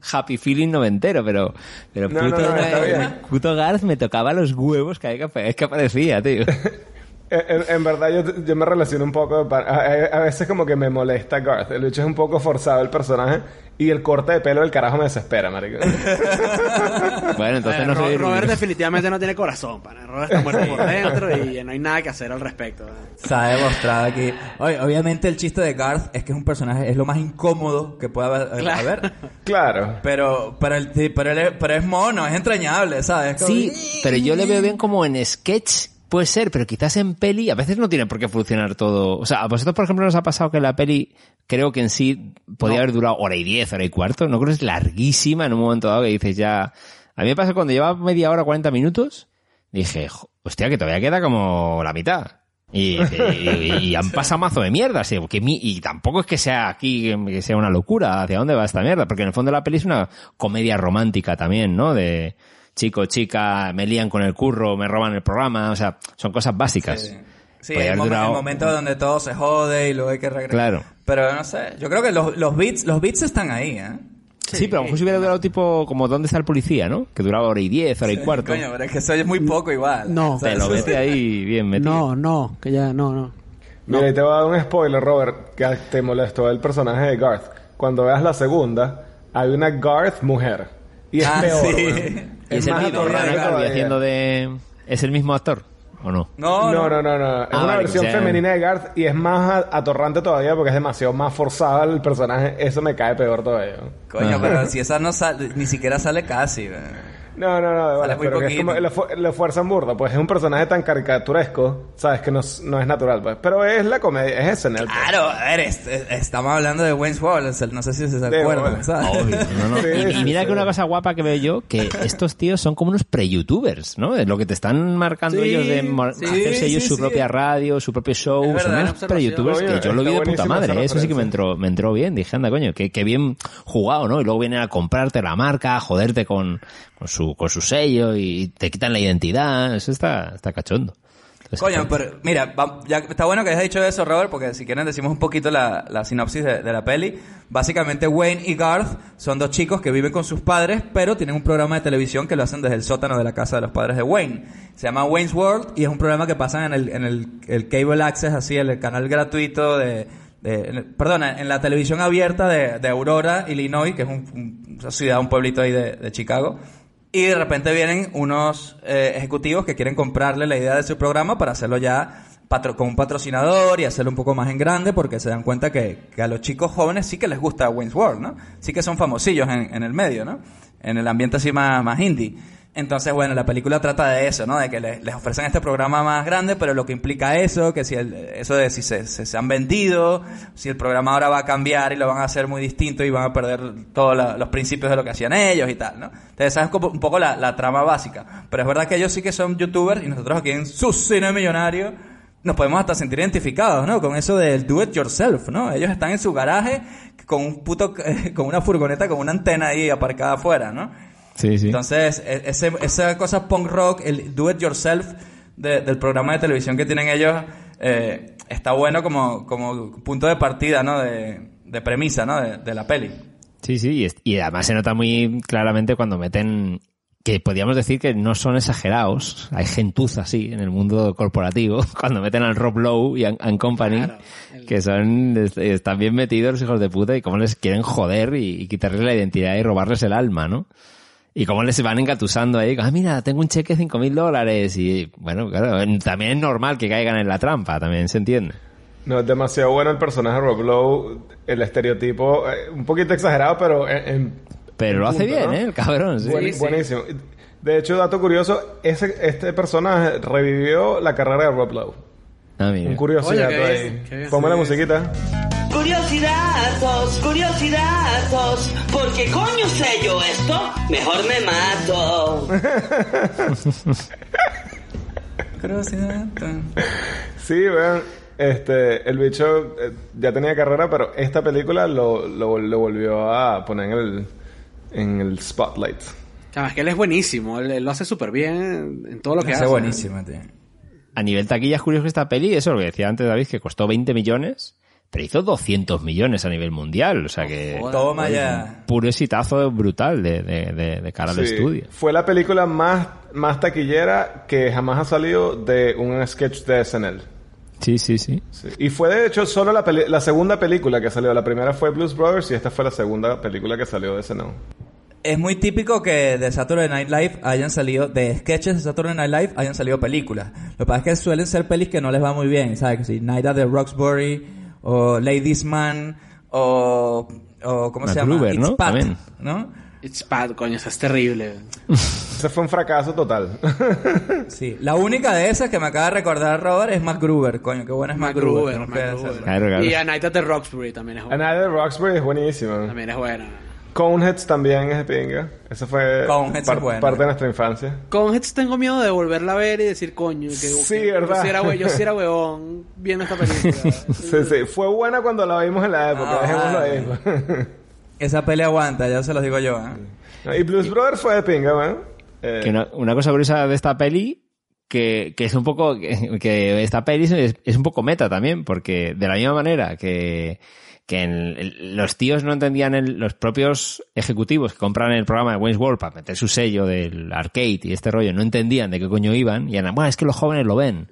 happy feeling noventero, pero, pero No, puto, no, puto Garth me tocaba los huevos cada vez que aparecía, tío. En, en verdad yo, yo me relaciono un poco, a, a- a veces como que me molesta Garth, el hecho es un poco forzado el personaje y el corte de pelo del carajo me desespera, marico. Bueno, entonces Eh, no Ro- soy... Robert definitivamente no tiene corazón, pana. Robert está muerto por dentro y no hay nada que hacer al respecto. Se ha demostrado aquí. Oye, obviamente el chiste de Garth es que es un personaje, es lo más incómodo que puede haber. Claro. haber. claro. Pero, pero, el, pero, es- pero es mono, es entrañable, ¿sabes? Como- Sí, pero yo le veo bien como en sketch, puede ser, pero quizás en peli a veces no tiene por qué funcionar todo. O sea, a vosotros, por ejemplo, nos ha pasado que la peli, creo que en sí podía haber durado hora y diez, hora y cuarto. No creo que es larguísima en un momento dado que dices ya... A mí me pasa cuando lleva media hora, 40 minutos, dije, "Jo, hostia, que todavía queda como la mitad. Y, y- y han pasado mazo de mierda, sí, que mi- y tampoco es que sea aquí, que- que sea una locura, hacia dónde va esta mierda, porque en el fondo la peli es una comedia romántica también, ¿no? De chico, chica, me lían con el curro, me roban el programa, o sea, son cosas básicas. Sí, Sí, el, haber momen- durado- el momento donde todo se jode y luego hay que regresar. Claro. Pero no sé, yo creo que los, los beats, los beats están ahí, ¿eh? Sí, pero a lo mejor si hubiera durado tipo como ¿Dónde está el policía, no? Que duraba hora y diez, hora y cuarto. Coño, pero es que eso es muy poco igual. No. O sea, Te lo mete ahí bien metido. No, no, que ya, no, no. Mira, y te voy a dar un spoiler, Robert, que te molestó el personaje de Garth. Cuando veas la segunda, hay una Garth mujer. Y es Ah, peor, sí. es el mismo haciendo de... ¿Es el mismo actor? ¿O no? No, No, no. no, no, no. Es Ah, una vale, versión o sea- femenina de Garth y es más a- atorrante todavía porque es demasiado más forzada el personaje. Eso me cae peor todavía. Coño, pero si esa no sale, ni siquiera sale casi. No, no, no, de bolas, muy pero que es como lo, fu- lo fuerzan burda, pues es un personaje tan caricaturesco, sabes que no, es- no es natural, pues. Pero es la comedia, es SNL. pues. Claro, a ver, es- es- estamos hablando de Wayne's World, no sé si se acuerdan. ¿sabes? Obvio, no, no. Sí, Y, mira sí. que una cosa guapa que veo yo, que estos tíos son como unos pre-youtubers, ¿no? Es lo que te están marcando Sí, ellos de hacerse ellos sí, su sí. propia radio, su propio show, verdad, son unos pre-youtubers que yo lo vi de puta madre, eso sí que me entró, me entró bien, dije, anda coño, que, que bien jugado, ¿no? Y luego vienen a comprarte la marca, a joderte con, con su, con su sello y te quitan la identidad, eso está, está cachondo. Coño, pero mira, va- ya está bueno que hayas dicho eso, Robert, porque si quieren decimos un poquito la, la sinopsis de, de la peli. Básicamente Wayne y Garth son dos chicos que viven con sus padres, pero tienen un programa de televisión que lo hacen desde el sótano de la casa de los padres de Wayne. Se llama Wayne's World y es un programa que pasan en el, en el, el cable access, así, el canal gratuito de, de- en el- perdona, en la televisión abierta de, de Aurora, Illinois, que es un- un- una ciudad, un pueblito ahí de, de Chicago. Y de repente vienen unos eh, ejecutivos que quieren comprarle la idea de su programa para hacerlo ya patro- con un patrocinador y hacerlo un poco más en grande porque se dan cuenta que, que a los chicos jóvenes sí que les gusta Wayne's World, ¿no? Sí que son famosillos en, en el medio, ¿no? En el ambiente así más, más indie. Entonces, bueno, la película trata de eso, ¿no? De que les, les ofrecen este programa más grande, pero lo que implica eso, que si el- eso de si se, han vendido, si el programa ahora va a cambiar y lo van a hacer muy distinto y van a perder todos los principios de lo que hacían ellos y tal, ¿no? Entonces, esa es como un poco la, la trama básica. Pero es verdad que ellos sí que son youtubers y nosotros aquí en su cine millonario nos podemos hasta sentir identificados, ¿no? Con eso del do it yourself, ¿no? Ellos están en su garaje con un puto, con una furgoneta con una antena ahí aparcada afuera, ¿no? Sí, sí. Entonces, e- ese, esa cosa punk rock, el do it yourself de- del programa de televisión que tienen ellos, eh, está bueno como, como punto de partida, ¿no? De, de premisa, ¿no? De, de la peli. Sí, sí, y, es- y además se nota muy claramente cuando meten que podríamos decir que no son exagerados, hay gentuza así en el mundo corporativo, cuando meten al Rob Lowe y and, and Company, Claro, el- que son, es- están bien metidos los hijos de puta y cómo les quieren joder y, y quitarles la identidad y robarles el alma, ¿no? Y cómo les van engatusando ahí, ah, mira, tengo un cheque de 5.000 dólares y, bueno, claro, también es normal que caigan en la trampa, también se entiende. No, es demasiado bueno el personaje de Rob Lowe, el estereotipo, eh, un poquito exagerado, pero en, en- Pero en lo hace punto, bien, ¿no? ¿eh? El cabrón, sí. Buen- Buenísimo. De hecho, dato curioso, ese, este personaje revivió la carrera de Rob Lowe. Ah, mira. Un curioso Oye, qué ahí. Ponme la musiquita. Curiosidades, curiosidades, porque coño sé yo esto, mejor me mato. Sí, vean, este, el bicho eh, ya tenía carrera, pero esta película lo, lo, lo volvió a poner en el, en el spotlight. Además que él es buenísimo, él, él lo hace súper bien en todo lo que Hace hace. buenísima, tío. A nivel taquilla es curioso que esta peli, eso lo que decía antes David, que costó 20 millones, pero hizo 200 millones a nivel mundial. O sea que... Toma ya. Puro exitazo brutal de, de, de, de cara al estudio. Fue la película más, más taquillera que jamás ha salido de un sketch de SNL. Sí, sí, sí. Sí. Y fue de hecho solo la, peli- la segunda película que salió. La primera fue Blues Brothers y esta fue la segunda película que salió de SNL. Es muy típico que de Saturday Night Live hayan salido, de sketches de Saturday Night Live hayan salido películas. Lo que pasa es que suelen ser pelis que no les va muy bien, ¿sabes? Si Night at the Roxbury, o Ladies Man, o, o ¿cómo se llama? It's ¿no? Pat, También. ¿no? It's bad, coño, eso es terrible. Ese fue un fracaso total. Sí. La única de esas que me acaba de recordar Robert es MacGruber, coño, qué buena es MacGruber. Y A Night at the Roxbury también es buena. Another Roxbury es buenísima. También es buena. Coneheads también es de pinga. Eso fue Coneheads par- es buena. parte de nuestra infancia. Con Heads tengo miedo de volverla a ver y decir, coño, que, Sí, que- ¿verdad? Yo sí era, yo sí era huevón viendo esta película. Sí, sí. Fue buena cuando la vimos en la época. Ah, Dejémoslo vale. ahí. Esa peli aguanta, ya se los digo yo, ¿eh? y Blues Brothers fue de pinga, ¿no? Eh, Que una, una cosa curiosa de esta peli, que, que es un poco, que, que esta peli es, es un poco meta también, porque de la misma manera que, que en los tíos no entendían el- los propios ejecutivos que compran el programa de Wayne's World para meter su sello del arcade y este rollo, no entendían de qué coño iban, y eran, bueno, es que los jóvenes lo ven.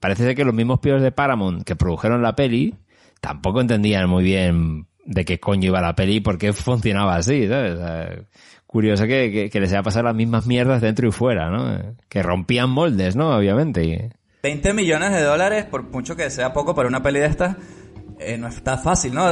Parece ser que los mismos pibos de Paramount que produjeron la peli tampoco entendían muy bien de qué coño iba la peli y por qué funcionaba así, ¿sabes? Curioso que, que, les haya pasado las mismas mierdas dentro y fuera, ¿no? Que rompían moldes, ¿no? Obviamente. y- 20 millones de dólares, por mucho que sea poco para una peli de estas, eh, no está fácil, ¿no?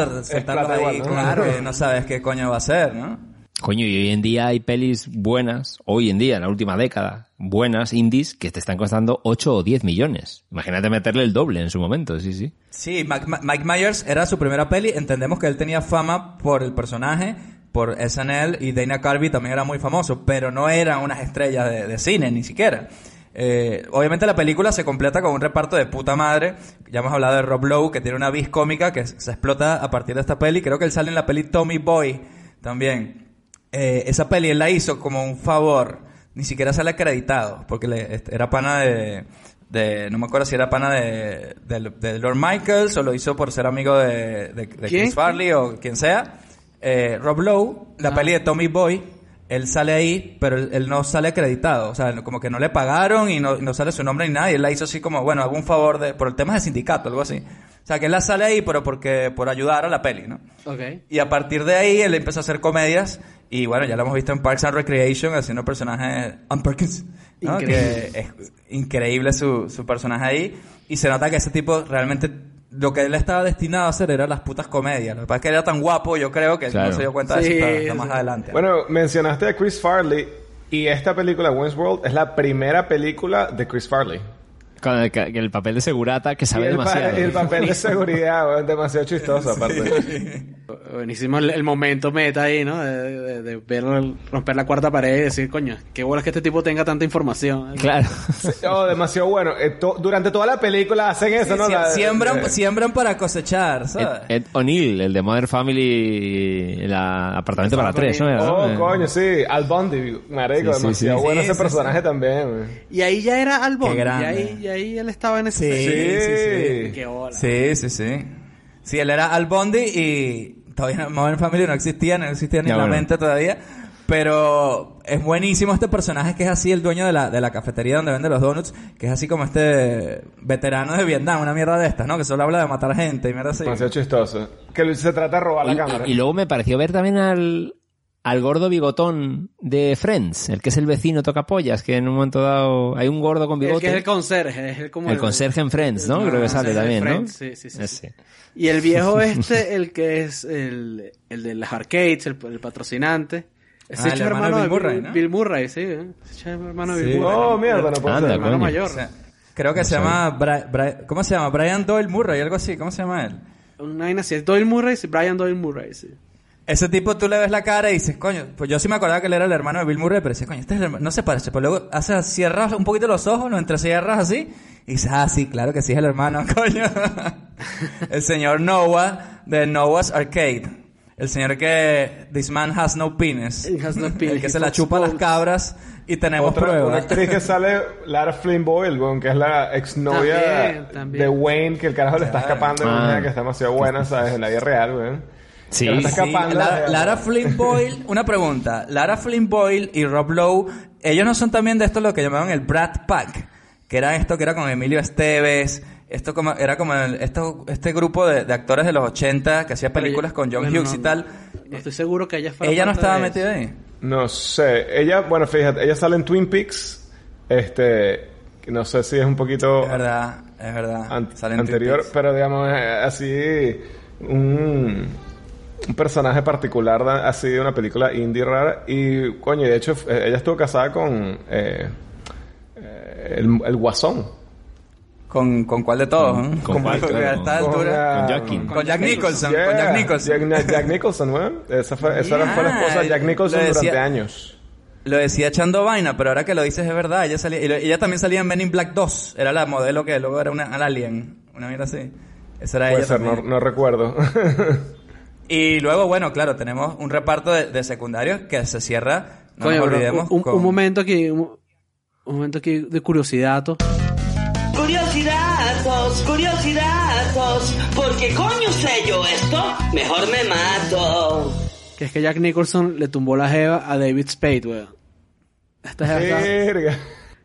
Plata ahí igual, ¿no? que no sabes qué coño va a ser, ¿no? Coño, y hoy en día hay pelis buenas, hoy en día, en la última década, buenas indies que te están costando 8 o 10 millones. Imagínate meterle el doble en su momento, sí, sí. Sí, Mike, Mike Myers era su primera peli. Entendemos que él tenía fama por el personaje, por SNL, y Dana Carvey también era muy famoso, pero no eran unas estrellas de, de cine, ni siquiera. Eh, obviamente la película se completa con un reparto de puta madre. Ya hemos hablado de Rob Lowe, que tiene una vis cómica que se explota a partir de esta peli. Creo que él sale en la peli Tommy Boy también. Eh, esa peli él la hizo como un favor. Ni siquiera sale acreditado, porque le- este, era pana de, de no me acuerdo si era pana de, de, de Lord Michaels o lo hizo por ser amigo de. Chris Farley o quien sea. Eh, Rob Lowe, la Ah. peli de Tommy Boy, él sale ahí, pero él, él no sale acreditado. O sea, como que no le pagaron y no, no sale su nombre ni nada. Y él la hizo así como, bueno, algún favor de, por el tema de sindicato, algo así. O sea, que él la sale ahí, pero porque, por ayudar a la peli, ¿no? Ok. Y a partir de ahí él empezó a hacer comedias y bueno, ya lo hemos visto en Parks and Recreation haciendo personajes Ann Perkins, ¿no? Increíble. que es increíble su, su personaje ahí y se nota que ese tipo realmente lo que él estaba destinado a hacer era las putas comedias. Lo que pasa es que era tan guapo, yo creo que él Claro. no se dio cuenta de eso hasta- hasta más adelante. Bueno, mencionaste a Chris Farley y esta película, Wayne's World, es la primera película de Chris Farley. Con el, que el papel de segurata que Y sabe el, pa- demasiado. el papel de seguridad, weón, demasiado chistoso aparte. Buenísimo el, el momento meta ahí, ¿no? De, de- de ver romper la cuarta pared y decir, coño, qué bueno es que este tipo tenga tanta información. Claro. Oh, demasiado bueno. Eh, to- durante toda la película hacen eso, ¿no? Sie- La- siembran, eh, siembran para cosechar, Ed, ¿sabes? Ed O'Neill, el de Modern Family, el apartamento para tres, ¿no? Oh, ¿no? coño, sí. Al Bundy, marico, Sí, sí, demasiado sí. bueno Sí, ese sí, personaje sí. también, weón. Y ahí ya era Albon. Qué Y grande. ahí, y ahí él estaba en ese... Sí, sí, sí. Qué bola. Sí, sí, sí. Sí, él era Al Bundy y todavía Modern Family no existía, no existía ni Ya, en la bueno. mente todavía. Pero es buenísimo este personaje que es así el dueño de la, de la cafetería donde vende los donuts, que es así como este veterano de Vietnam, una mierda de estas, ¿no? Que solo habla de matar gente y mierda así. Demasiado chistoso. Que se trata de robar la cámara. y luego me pareció ver también al, al gordo bigotón de Friends, el que es el vecino tocapollas, que en un momento dado hay un gordo con El bigote. que es el conserje, es el como El conserje en Friends, ¿no? Ah, Creo que sale sí, también, ¿no? Sí, sí, sí. Ese. Y el viejo este, el que es el, el de las arcades, el, el patrocinante. Ese Ah, el hecho hermano de Bill Murray, Bill, ¿no? Bill Murray, sí. ¿eh? Ese hermano de Sí. Bill Murray. Oh, mierda, no puedo Anda, ser. hermano coño. mayor. O sea, creo que se llama Bra- Bra- ¿cómo se llama? Brian Doyle Murray, algo así, ¿cómo se llama él? Una vaina así. Es Doyle Murray, sí, Brian Doyle Murray, sí. Ese tipo tú le ves la cara y dices, coño, pues yo sí me acordaba que él era el hermano de Bill Murray, pero dices, coño, este es el hermano, no se parece. Pero luego hace, cierras un poquito los ojos, lo entrecierras así, y dices, ah, sí, claro que sí es el hermano, coño. el señor Noah de Noah's Arcade. El señor que, this man has no penis. He has no El penis, que he se la chupa las boats. cabras y tenemos Otra, una pruebas. actriz que sale, Lara Flynn Boyle, que es la exnovia También, también. de Wayne, que el carajo le está escapando una Ah. que está demasiado buena, ¿sabes? En la vida real, weón. Sí. Que le está Sí, escapando. La- Lara Flynn Boyle, una pregunta. Lara Flynn Boyle y Rob Lowe, ellos no son también de esto lo que llamaban el Brat Pack, que era esto que era con Emilio Esteves, esto como, era como el- esto, este grupo de, de actores de los 80 que hacía películas con John Bueno, Hughes no, y tal. No estoy seguro que ella fuera Ella no estaba metida ahí. No sé. Ella, bueno, fíjate, ella sale en Twin Peaks. Este, no sé si es un poquito Es verdad, es verdad. an- Sale en anterior, Twin Peaks. pero digamos, eh, así, un, un personaje particular, así de una película indie rara. Y, coño, de hecho, eh, ella estuvo casada con eh, eh, el, el Guasón. ¿Con, ¿Con cuál de todos? eh? con a esta altura... Con Jack Nicholson, Yeah, con Jack Nicholson. Jack, Jack Nicholson, weón. Esa fue, esa fue la esposa de Jack Ah, Nicholson lo decía- durante años. Lo decía echando vaina, pero ahora que lo dices es verdad. Ella salía, y lo- ella también salía en Men in Black 2. Era la modelo que luego era una, una alien. Una mierda así. Esa era Puede ella ser, no recuerdo. Y luego, bueno, claro, tenemos un reparto de, de secundarios que se cierra. No Coño, nos bro, olvidemos. un, con- un momento aquí, un, un momento aquí de curiosidad. Curiosidades, curiosidades, porque coño sé yo esto, mejor me mato. Que es que Jack Nicholson le tumbó la jeva a David Spade, weón. Esta jeva, Verga.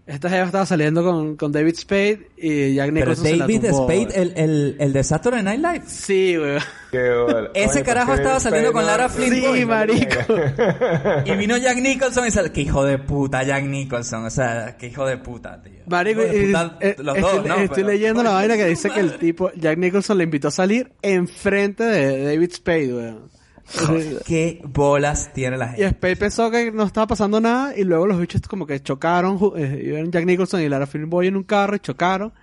Esta jeva estaba saliendo con, con David Spade y Jack Pero Nicholson se la David tumbó, Spade, el, el, el de Saturday Night Live. Sí, weón. Ese Oye, carajo estaba saliendo con Lara Flynn Sí, marico. Y vino Jack Nicholson y salió... ¡Qué hijo de puta, Jack Nicholson! O sea, qué hijo de puta, tío. Marico, de puta, eh, los estoy, dos, ¿no? estoy Pero- leyendo la vaina que dice que el tipo, Jack Nicholson le invitó a salir enfrente de David Spade, weón. ¿Qué bolas tiene la Y gente? Spade pensó que no estaba pasando nada y luego los bichos como que chocaron, ju- eh, iban Jack Nicholson y Lara Flynn Boy en un carro y chocaron.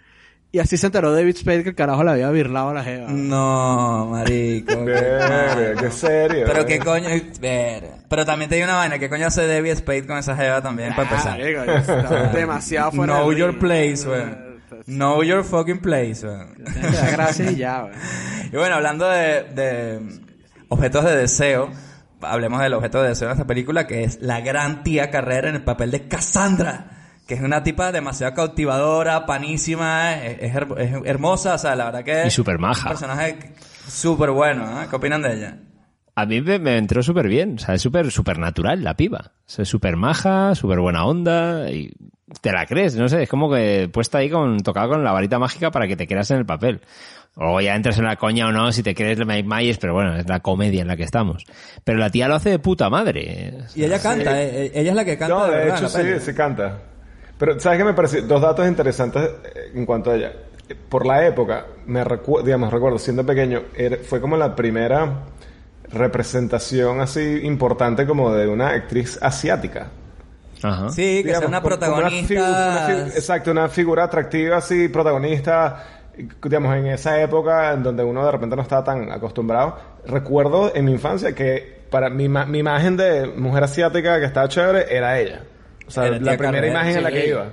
Y así se enteró David Spade que el carajo le había birlado a la jeva. No, marico. qué Verga, mal. qué serio. Pero eh. qué coño... verga. Pero también te digo una vaina. ¿Qué coño hace David Spade con esa jeva también para empezar? Marico, está demasiado fuera Know your ring. place, weón. Know your fucking place, weón. Gracias y ya, weón. Y bueno, hablando de, de objetos de deseo, hablemos del objeto de deseo de esta película, que es la gran tía Carrera en el papel de Cassandra. que es una tipa demasiado cautivadora, panísima, es, es her- es hermosa, o sea, la verdad que Y súper maja. Un personaje súper bueno, ¿eh? ¿Qué opinan de ella? A mí me, me entró súper bien, o sea, es súper super natural la piba. O sea, es súper maja, súper buena onda y te la crees, no sé, es como que puesta ahí con, tocada con la varita mágica para que te creas en el papel. O ya entras en la coña o no, si te crees Mike Myers, pero bueno, es la comedia en la que estamos. Pero la tía lo hace de puta madre. Y ella canta, eh, ella es la que canta. No, de verdad, hecho sí, peli. sí canta. Pero, ¿sabes qué me parece? Dos datos interesantes eh, en cuanto a ella. Por la época, me recu digamos, recuerdo, siendo pequeño, fue como la primera representación así importante como de una actriz asiática. Ajá. Sí, que sea Digamos, una protagonista. figu- una figu- exacto, una figura atractiva así, protagonista, digamos, en esa época en donde uno de repente no estaba tan acostumbrado. Recuerdo en mi infancia que para mi, ma- mi imagen de mujer asiática que estaba chévere era ella. O sea, Era la primera imagen en la que iba.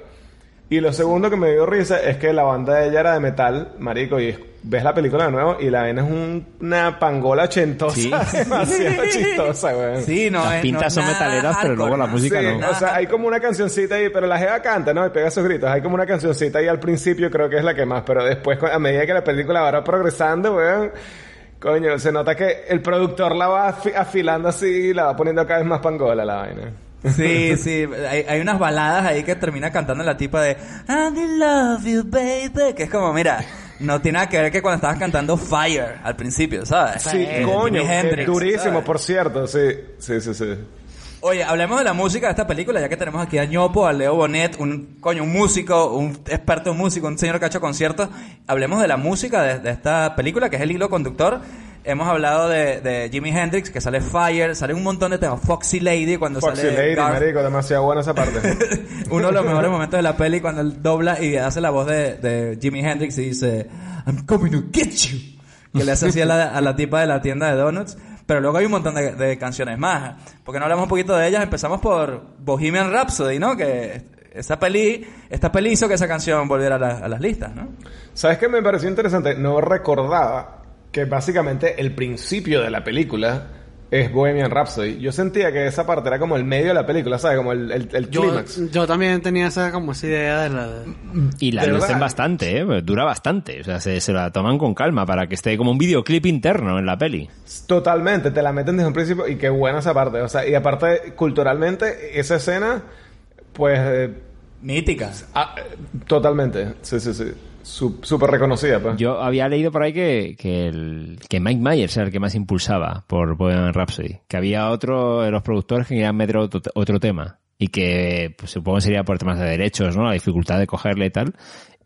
Y lo segundo que me dio risa es que la banda de ella era de metal, marico, y ves la película de nuevo y la ven es un- una pangola chentosa, Sí. demasiado chistosa, güey. Sí, no Las es. pintas no son metaleras, pero luego la música Sí, no. o sea, hay como una cancioncita ahí, pero la jeva canta, ¿no? Y pega sus gritos. Hay como una cancioncita ahí al principio, creo que es la que más, pero después, a medida que la película va progresando, weón, coño, se nota que el productor la va afi- afilando así y la va poniendo cada vez más pangola la vaina. Sí, sí, hay, hay unas baladas ahí que termina cantando la tipa de I love you, baby, que es como, mira, no tiene nada que ver que cuando estabas cantando Fire al principio, ¿sabes? Sí, Eh, coño, que Hendrix, durísimo, ¿sabes? por cierto, sí, sí, sí, sí. Oye, hablemos de la música de esta película, ya que tenemos aquí a Ñopo, a Leo Bonet, un coño, un músico, un experto en música, un señor que ha hecho conciertos. Hablemos de la música de, de esta película, que es el hilo conductor. Hemos hablado de, de Jimi Hendrix, que sale Fire, sale un montón de temas. Foxy Lady, cuando Foxy sale Lady, Garth- marico, demasiado buena esa parte. uno de los mejores momentos de la peli cuando él dobla y hace la voz de, de Jimi Hendrix y dice I'm coming to get you que le hace así a la, a la tipa de la tienda de donuts pero luego hay un montón de, de canciones más porque no hablamos un poquito de ellas empezamos por Bohemian Rhapsody ¿no? que esa peli esta peli hizo que esa canción volviera a, la- a las listas ¿no? ¿Sabes qué me pareció interesante? No recordaba que básicamente el principio de la película es Bohemian Rhapsody. Yo sentía que esa parte era como el medio de la película, ¿sabes? Como el, el, el Yo, clímax. yo también tenía esa como esa idea de la... Y la lucen bastante, ¿eh? Dura bastante. O sea, se, se la toman con calma para que esté como un videoclip interno en la peli. Totalmente, te la meten desde un principio y qué buena esa parte. O sea, y aparte, culturalmente, esa escena, pues, eh, mítica ah, totalmente, sí, sí, sí. Súper reconocida, pues. Yo había leído por ahí que, que, el, que Mike Myers era el que más impulsaba por Bohemian Rhapsody. Que había otro de los productores que querían meter otro, otro tema. Y que pues, supongo que sería por temas de derechos, ¿no? La dificultad de cogerle y tal.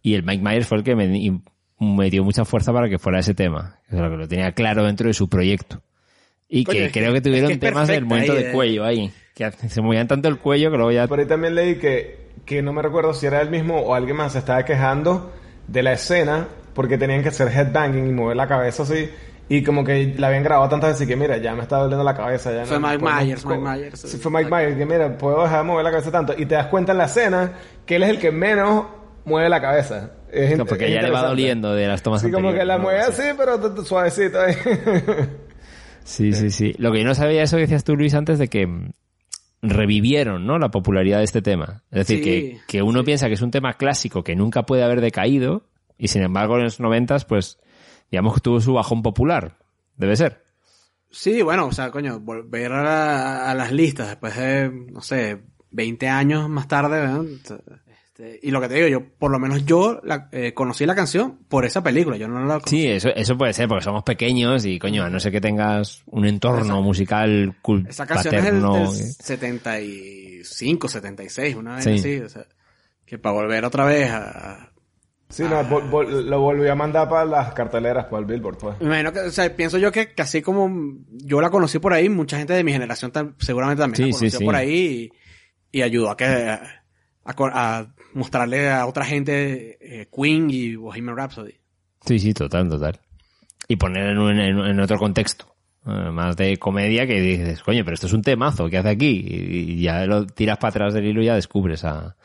Y el Mike Myers fue el que me, me dio mucha fuerza para que fuera ese tema. O sea, que lo tenía claro dentro de su proyecto. Y Coño, que creo que es que tuvieron es temas del momento ahí, de eh. cuello ahí. Que se movían tanto el cuello que luego ya... Por ahí también leí que, que no me recuerdo si era él mismo o alguien más se estaba quejando de la escena porque tenían que hacer headbanging y mover la cabeza así. Y como que la habían grabado tantas veces que mira, ya me está doliendo la cabeza. Ya Fue no Mike Myers, Mike Myers. Sí, fue Mike Myers, que mira, puedo dejar de mover la cabeza tanto. Y te das cuenta en la escena que él es el que menos mueve la cabeza. Es, No, porque es ya le va doliendo de las tomas Sí, como que la ¿no? mueve Sí. así, pero suavecito ahí. Sí, sí, sí. Lo que yo no sabía eso que decías tú, Luis, antes de que revivieron, ¿no? La popularidad de este tema. Es decir, Sí, que, que uno piensa que es un tema clásico que nunca puede haber decaído y sin embargo en los noventas, pues, digamos que tuvo su bajón popular. Debe ser. Sí, bueno, o sea, coño, volver a, a las listas después de, no sé, 20 años más tarde, ¿verdad? Este, y lo que te digo, yo, por lo menos yo la- eh, conocí la canción por esa película, yo no la conocí. Sí, eso, eso puede ser porque somos pequeños y, coño, a no ser que tengas un entorno musical cul- Esa canción es del, paterno. del eh. 75, 76, una vez Sí. así, o sea, que para volver otra vez a... sí, no, vol- vol- lo volví a mandar para las carteleras, para el Billboard, pues. Me imagino que, o sea, pienso yo que, que así como yo la conocí por ahí, mucha gente de mi generación seguramente también Sí, la sí, conoció sí. por ahí y, y ayudó a que a, mostrarle a otra gente eh, Queen y Bohemian Rhapsody. Sí, sí, total, total. Y poner en, un- en- en otro contexto. eh, Más de comedia que dices, coño, pero esto es un temazo, ¿qué hace aquí? Y, y ya lo tiras para atrás del hilo y ya descubres a,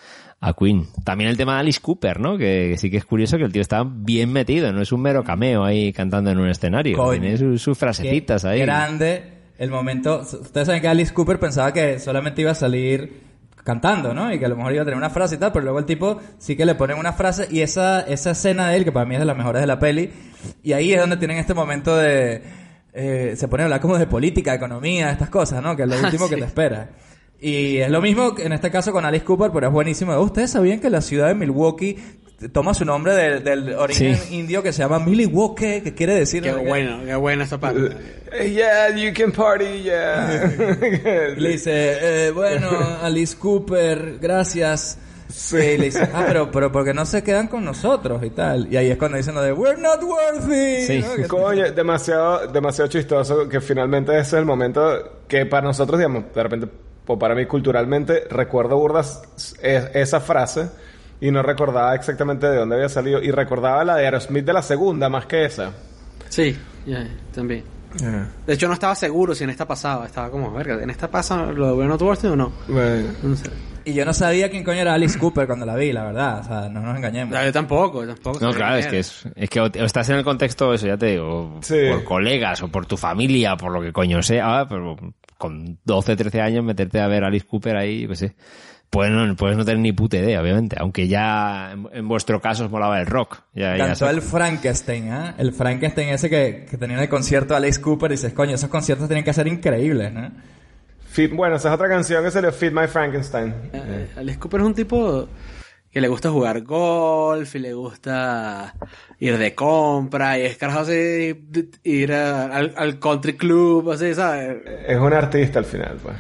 a Queen. También el tema de Alice Cooper, ¿no? Que, que sí que es curioso que el tío está bien metido, no es un mero cameo ahí cantando en un escenario. Coño. Tiene sus, sus frasecitas Qué ahí. Grande el momento. Ustedes saben que Alice Cooper pensaba que solamente iba a salir cantando, ¿no? Y que a lo mejor iba a tener una frase y tal, pero luego el tipo sí que le ponen una frase y esa, esa escena de él, que para mí es de las mejores de la peli, y ahí es donde tienen este momento de... eh, se pone a hablar como de política, economía, estas cosas, ¿no? Que es lo último que te espera. Y es lo mismo que en este caso con Alice Cooper, pero es buenísimo. ¿Ustedes sabían que la ciudad de Milwaukee toma su nombre del, del origen Sí. indio que se llama Milwaukee, que quiere decir... Qué bueno, qué buena esa parte. Eh, Yeah, you can party, yeah. Le dice, eh, bueno, Alice Cooper, gracias. Y le dice, ah, pero, pero porque no se quedan con nosotros y tal. Y ahí es cuando dicen lo de, we're not worthy. Sí. ¿no? Coño, demasiado, demasiado chistoso que finalmente ese es el momento que para nosotros, digamos, de repente, o para mí culturalmente, recuerdo burdas es- esa frase y no recordaba exactamente de dónde había salido. Y recordaba la de Aerosmith de la segunda más que esa. Sí, ya, también. De hecho, no estaba seguro si en esta pasaba. Estaba como, verga, ¿en esta pasa lo de Worthy o no? Bueno. No sé. Y yo no sabía quién coño era Alice Cooper cuando la vi, la verdad. O sea, no nos engañemos. Ya, yo tampoco, yo tampoco. No, claro, es que es, es que o, estás en el contexto, eso ya te digo, Sí. por colegas o por tu familia, por lo que coño sea, pero con 12, 13 años meterte a ver a Alice Cooper ahí, qué sé. Pues no, puedes no tener ni puta idea, obviamente. Aunque ya en, en vuestro caso os molaba el rock. Ya, ya el Frankenstein, ¿ah? El Frankenstein ese que, que tenía en el concierto de Alice Cooper. Y dices, coño, esos conciertos tienen que ser increíbles, ¿no? Fit- bueno, esa es otra canción que salió Feed My Frankenstein. Eh, Alice Cooper es un tipo que le gusta jugar golf y le gusta ir de compra y es carajo así ir a- al, al country club, así, ¿sabes? Es un artista al final, pues.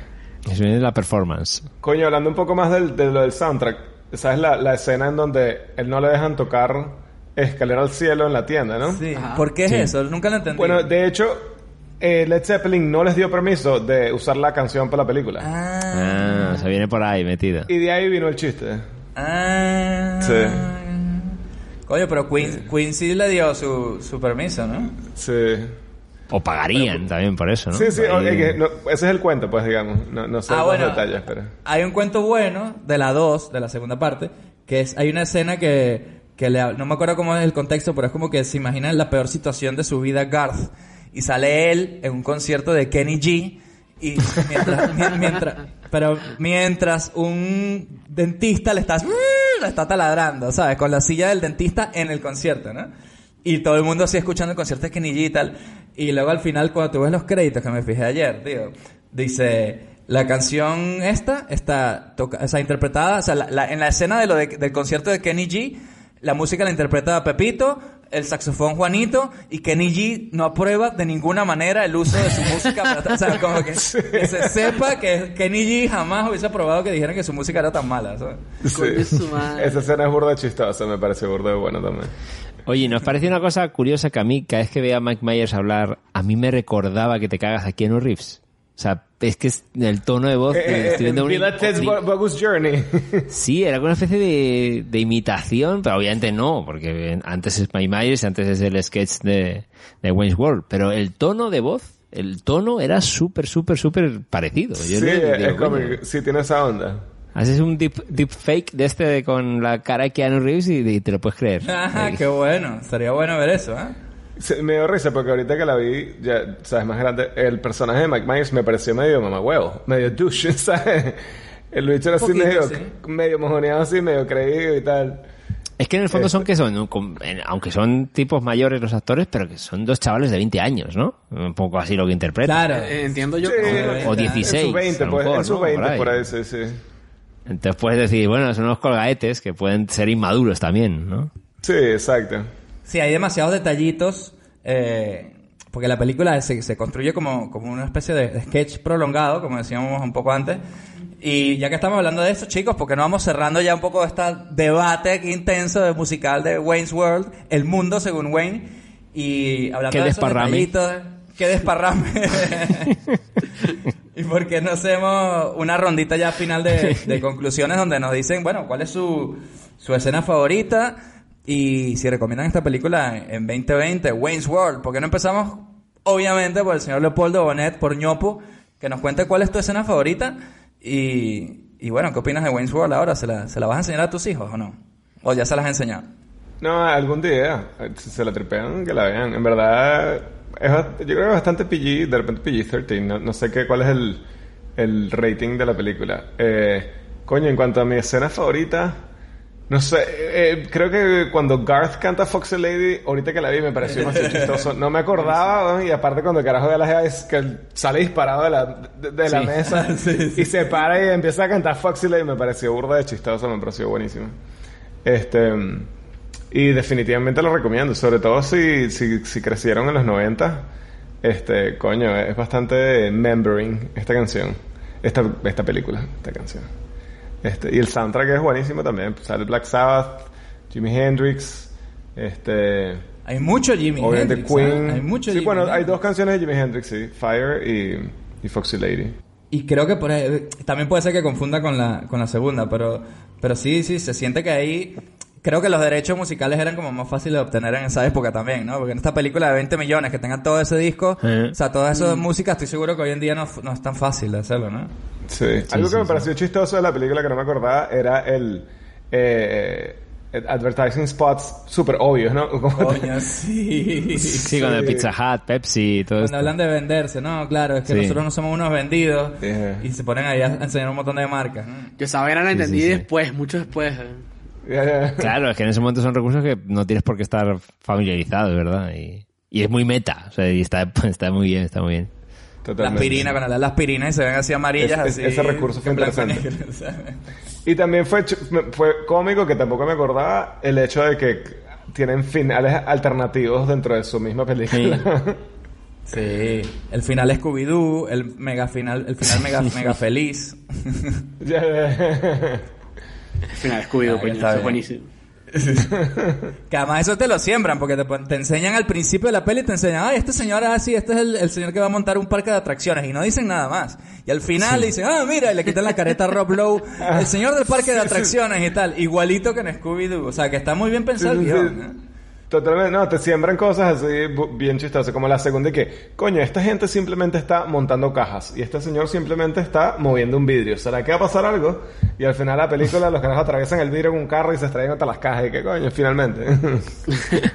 Eso viene de la performance. Coño, hablando un poco más del, de lo del soundtrack, ¿sabes la, la escena en donde él no le dejan tocar Escalera al Cielo en la tienda, no? Sí. Ajá. ¿Por qué es Sí. eso? Nunca lo entendí. Bueno, de hecho, eh, Led Zeppelin no les dio permiso de usar la canción para la película. Ah. Ah, se viene por ahí metida. Y de ahí vino el chiste. Ah. Sí. Coño, pero Queen, Queen sí le dio su, su permiso, ¿no? Sí. O pagarían también por eso, ¿no? Sí, sí, Ahí- ok, que no- ese es el cuento, pues, digamos. No, no sé Ah, los bueno. detalles, pero... Hay un cuento bueno de la 2, de la segunda parte, que es, hay una escena que, que le, no me acuerdo cómo es el contexto, pero es como que se imagina la peor situación de su vida Garth. Y sale él en un concierto de Kenny G. Y mientras, mi- mientras, pero mientras un dentista le está, le está taladrando, ¿sabes? Con la silla del dentista en el concierto, ¿no? Y todo el mundo así escuchando el concierto de Kenny G y tal. Y luego al final, cuando tú ves los créditos que me fijé ayer, tío, dice, la canción esta está toca, o sea, interpretada, o sea, la- la- en la escena de lo de- del concierto de Kenny G, la música la interpreta Pepito, el saxofón Juanito, y Kenny G no aprueba de ninguna manera el uso de su música. para- o sea, como que, que se sepa que Kenny G jamás hubiese aprobado que dijeran que su música era tan mala, ¿sabes? Madre. Esa escena es burda chistosa, me parece burda de bueno también. Oye, ¿nos parece una cosa curiosa que a mí, cada vez que veía a Mike Myers hablar, a mí me recordaba que te cagas a Keanu Reeves? O sea, es que es el tono de voz... Eh, eh, estoy viendo eh, un- Journey. Sí, era una especie de, de imitación, pero obviamente no, porque antes es Mike Myers antes es el sketch de, de Wayne's World. Pero el tono de voz, el tono era súper, súper, súper parecido. Yo sí, digo, es como sí tiene esa onda. Haces un deep, deep fake de este de con la cara de Keanu Reeves y, y te lo puedes creer. Ajá, Ahí. qué bueno. Sería bueno ver eso, ¿eh? Sí, me dio risa porque ahorita que la vi, ya sabes, más grande, el personaje de Mike Myers me pareció medio mamahuevo, medio douche, ¿sabes? El bicho era así poquito, medio, sí. medio mojoneado así, medio creído y tal. Es que en el fondo son Este. que son, con- en- aunque son tipos mayores los actores, pero que son dos chavales de 20 años, ¿no? Un poco así lo que interpretan. Claro. Eh, entiendo yo Sí, que... O en 16. sus 20, a lo pues, mejor, en sus ¿no? 20, Por ahí. por ahí, sí, sí. Entonces puedes decir, bueno, son unos colgaetes que pueden ser inmaduros también, ¿no? Sí, exacto. Sí, hay demasiados detallitos. eh, porque la película se, se construye como, como una especie de, de sketch prolongado, como decíamos un poco antes. Y ya que estamos hablando de eso, chicos, porque no vamos cerrando ya un poco este debate aquí intenso de musical de Wayne's World, el mundo según Wayne. Y hablando Qué de esos desparrame. detallitos, qué desparrame. y por qué no hacemos una rondita ya final de, de conclusiones donde nos dicen, bueno, cuál es su, su escena favorita y si recomiendan esta película en 2020, Wayne's World. ¿Por qué no empezamos, obviamente, por el señor Leopoldo Bonet, por ñopo, que nos cuente cuál es tu escena favorita y, y bueno, ¿qué opinas de Wayne's World ahora? ¿Se la, ¿Se la vas a enseñar a tus hijos o no? ¿O ya se las has enseñado? No, algún día, se la tripean, que la vean. En verdad, es, yo creo que es bastante PG, de repente PG-13, no, no sé qué, cuál es el, el rating de la película. Eh, Coño, en cuanto a mi escena favorita, no sé, eh, creo que cuando Garth canta Foxy Lady, ahorita que la vi me pareció demasiado chistoso. No me acordaba, y aparte cuando el carajo de las es que sale disparado de la, de, de la mesa Sí, sí. y se para y empieza a cantar Foxy Lady, me pareció burda de chistoso, me pareció buenísimo. Este, y definitivamente lo recomiendo, sobre todo si, si, si crecieron en los 90. Este, coño, es bastante membering esta canción, esta, esta película, esta canción. Este, y el soundtrack es buenísimo también. Sale Black Sabbath, Jimi Hendrix, este, Hay mucho Jimi obviamente Hendrix. Queen. ¿eh? Hay mucho sí, Jimi bueno, hay Hendrix. dos canciones de Jimi Hendrix, sí, Fire y, y Foxy Lady. Y creo que por ahí- también puede ser que confunda con la, con la segunda, pero, pero sí, sí, se siente que ahí... Creo que los derechos musicales eran como más fáciles de obtener en esa época también, ¿no? Porque en esta película de 20 millones que tenga todo ese disco, Eh. o sea, toda esa música, estoy seguro que hoy en día no, no es tan fácil de hacerlo, ¿no? Sí. Algo sí, que me sí. pareció chistoso de la película que no me acordaba era el eh, eh, advertising spots súper obvios, ¿no? Como- Coño, sí. Sí, con el Pizza Hut, Pepsi y todo Cuando esto. hablan de venderse, no, claro, es que Sí. nosotros no somos unos vendidos Yeah. y se ponen ahí a enseñar un montón de marcas. Yo esa vaina la Sí, entendí sí, sí. después, mucho después. eh. Claro, es que en ese momento son recursos que no tienes por qué estar familiarizados, ¿verdad? Y, y es muy meta, o sea, y está, está muy bien, está muy bien. La Totalmente. aspirina, cuando le das la aspirina y se ven así amarillas, Es- es- así. ese recurso fue interesante. Y también fue, fue cómico que tampoco me acordaba el hecho de que tienen finales alternativos dentro de su misma película. Sí, el final Scooby-Doo, el mega final, el final mega, mega feliz. Final Scooby-Doo, coño, eso es buenísimo. Que además eso te lo siembran, porque te, enseñan al principio de la peli, te enseñan, ay, este señor es así, este es el, el señor que va a montar un parque de atracciones, y no dicen nada más. Y al final le dicen, ah, mira, y le quitan la careta a Rob Lowe, el señor del parque de atracciones y tal, igualito que en Scooby-Doo. O sea, que está muy bien pensado el guion. Totalmente, no, te siembran cosas así bien chistosas, como la segunda y que, coño, esta gente simplemente está montando cajas y este señor simplemente está moviendo un vidrio. ¿Será que va a pasar algo? Y al final la película los carajos atraviesan el vidrio con un carro y se extraen hasta las cajas y que, coño, finalmente.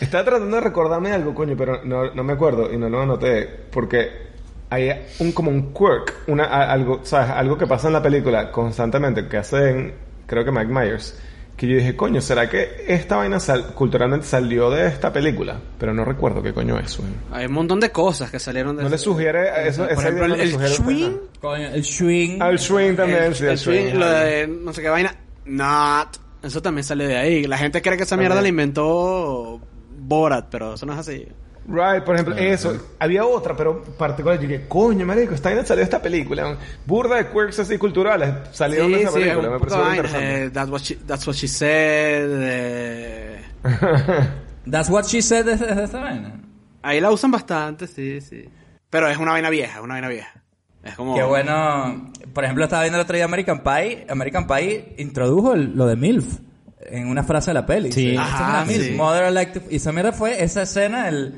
Estaba tratando de recordarme algo, coño, pero no, no me acuerdo y no lo anoté porque hay un como un quirk, una, algo, ¿sabes? Algo que pasa en la película constantemente que hacen, creo que Mike Myers, que yo dije, coño, ¿será que esta vaina sal- culturalmente salió de esta película? Pero no recuerdo qué coño es, güey. Hay un montón de cosas que salieron de No le sugiere eso, Por esa ejemplo, el, le el sugiere a usted, swing. Coño, el swing. Ah, el swing también, el, sí, el el swing, swing. lo de no sé qué vaina. Not. Eso también sale de ahí. La gente cree que esa mierda la inventó Borat, pero eso no es así. Right, por ejemplo, eso. Había otra, pero particular. Yo dije, coño, marico, esta vaina salió de esta película. Burda de quirks así culturales salieron de esa película. Me pareció interesante. eh, that's, what she, that's what she said. eh. That's what she said de, de esta vaina. Ahí la usan bastante, sí, sí. Pero es una vaina vieja, es una vaina vieja. Es como... Qué bueno. Por ejemplo, estaba viendo el otro día American Pie. American Pie introdujo el- lo de MILF en una frase de la peli. Sí. Ajá, es una MILF, sí. Mother Like to- Y esa mierda fue esa escena, el,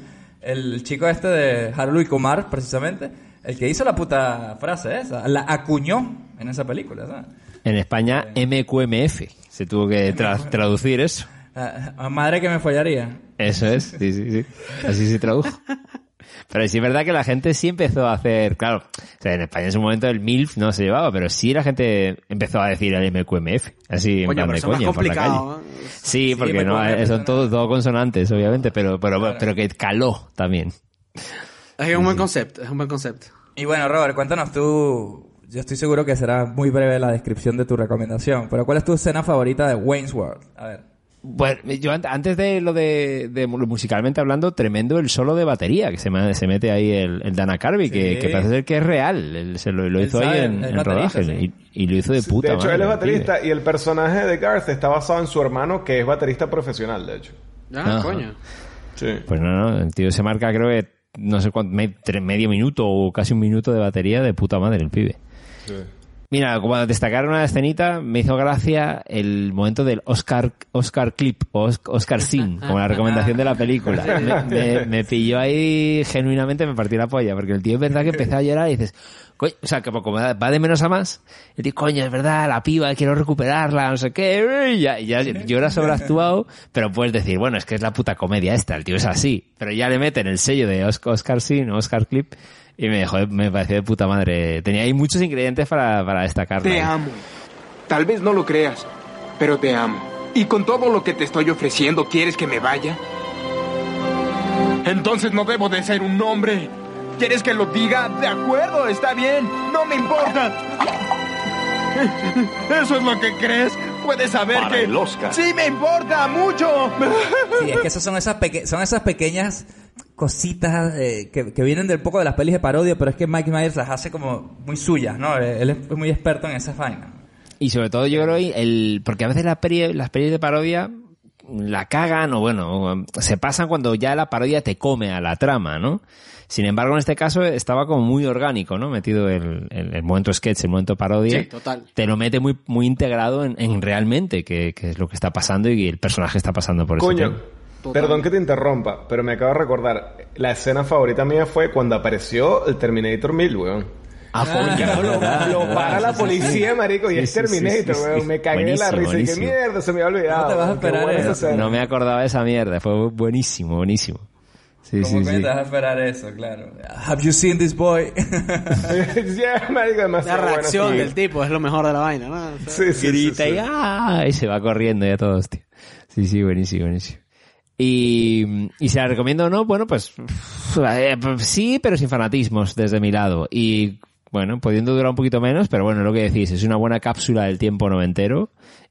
el chico este de Harold y Kumar, precisamente, el que hizo la puta frase esa. La acuñó en esa película, ¿sabes? En España, MQMF. Se tuvo que tra- traducir eso. Ah, madre que me follaría. Eso es, sí, sí, sí. Así se tradujo. Pero sí es verdad que la gente sí empezó a hacer, claro, o sea, en España en su momento el MILF no se llevaba, pero sí la gente empezó a decir el MQMF, así en Coño, plan pero de coña por la calle. ¿eh? Sí, porque no, MQMF eh, son suena- todo, todo consonantes, obviamente, pero, pero, pero que caló también. Es un buen concepto, es un buen concepto. Y bueno, Robert, cuéntanos tú. Yo estoy seguro que será muy breve la descripción de tu recomendación, pero ¿cuál es tu escena favorita de Wayne's World? A ver. Bueno, yo an- antes de lo de, de mu- musicalmente hablando, tremendo el solo de batería que se, se mete ahí el, el Dana Carvey, que, Sí. que parece ser que es real. Él se lo, hizo sabe, ahí en, en rodaje sí. y, y lo hizo de puta de hecho, madre, él es baterista y el personaje de Garth está basado en su hermano, que es baterista profesional, de hecho. Ah, Ajá. coño. Sí. Pues no, no, el tío se marca creo que no sé cuánto, me- tre- medio minuto o casi un minuto de batería de puta madre el pibe. Mira, como destacar una escenita, me hizo gracia el momento del Oscar, Oscar clip o Oscar scene, como la recomendación de la película. Me, me- me pilló ahí genuinamente, me partió la polla, porque el tío es verdad que empezó a llorar y dices, coño, o sea, que como va de menos a más, el tío, coño, es verdad, la piba, quiero recuperarla, no sé qué, y ya, y ya llora sobreactuado, pero puedes decir, bueno, es que es la puta comedia esta, el tío es así, pero ya le meten el sello de Os- Oscar scene o Oscar clip Y me dejó, me pareció de puta madre. Tenía ahí muchos ingredientes para, para destacar. Te amo. Tal vez no lo creas, pero te amo. ¿Y con todo lo que te estoy ofreciendo, quieres que me vaya? Entonces no debo de ser un hombre. ¿Quieres que lo diga? De acuerdo, está bien. No me importa. ¿Eso es lo que crees? Puedes saber Para que... el Oscar. Sí, me importa mucho. Sí, es que esas son esas, peque- son esas pequeñas cositas eh, que, que vienen del poco de las pelis de parodia, pero es que Mike Myers las hace como muy suyas, ¿no? Él es muy experto en esas vainas. Y sobre todo yo creo el, porque a veces la peli- las pelis de parodia la cagan o bueno, se pasan cuando ya la parodia te come a la trama, ¿no? Sin embargo, en este caso estaba como muy orgánico, ¿no? Metido el, el, el momento sketch, el momento parodia. Sí, total. Te lo mete muy, muy integrado en, en realmente qué qué es lo que está pasando y el personaje está pasando por Coño, ese tema. perdón que te interrumpa, pero me acabo de recordar. La escena favorita mía fue cuando apareció el Terminator 1000, weón. Ah, coño, lo, verdad, lo verdad, para la policía, sí. marico, y Sí, es Terminator, sí, sí. weón. Me cagué de la Buenísimo, risa. Y buenísimo. mierda, se me había olvidado. ¿Cómo te vas a Qué esperar. No me acordaba de esa mierda, fue buenísimo, buenísimo. Sí, ¿Cómo sí, que sí. te vas a esperar eso? Claro. Have you seen this boy? Marico, La bueno, reacción del tipo es lo mejor de la vaina, ¿no? O sea, Sí, sí, sí, grita sí. y ¡ah! y se va corriendo ya todos, tío. Sí, sí, buenísimo, buenísimo. Y, y se la recomiendo o no, bueno, pues sí, pero sin fanatismos desde mi lado. Y bueno, pudiendo durar un poquito menos, pero bueno, lo que decís, es una buena cápsula del tiempo noventero.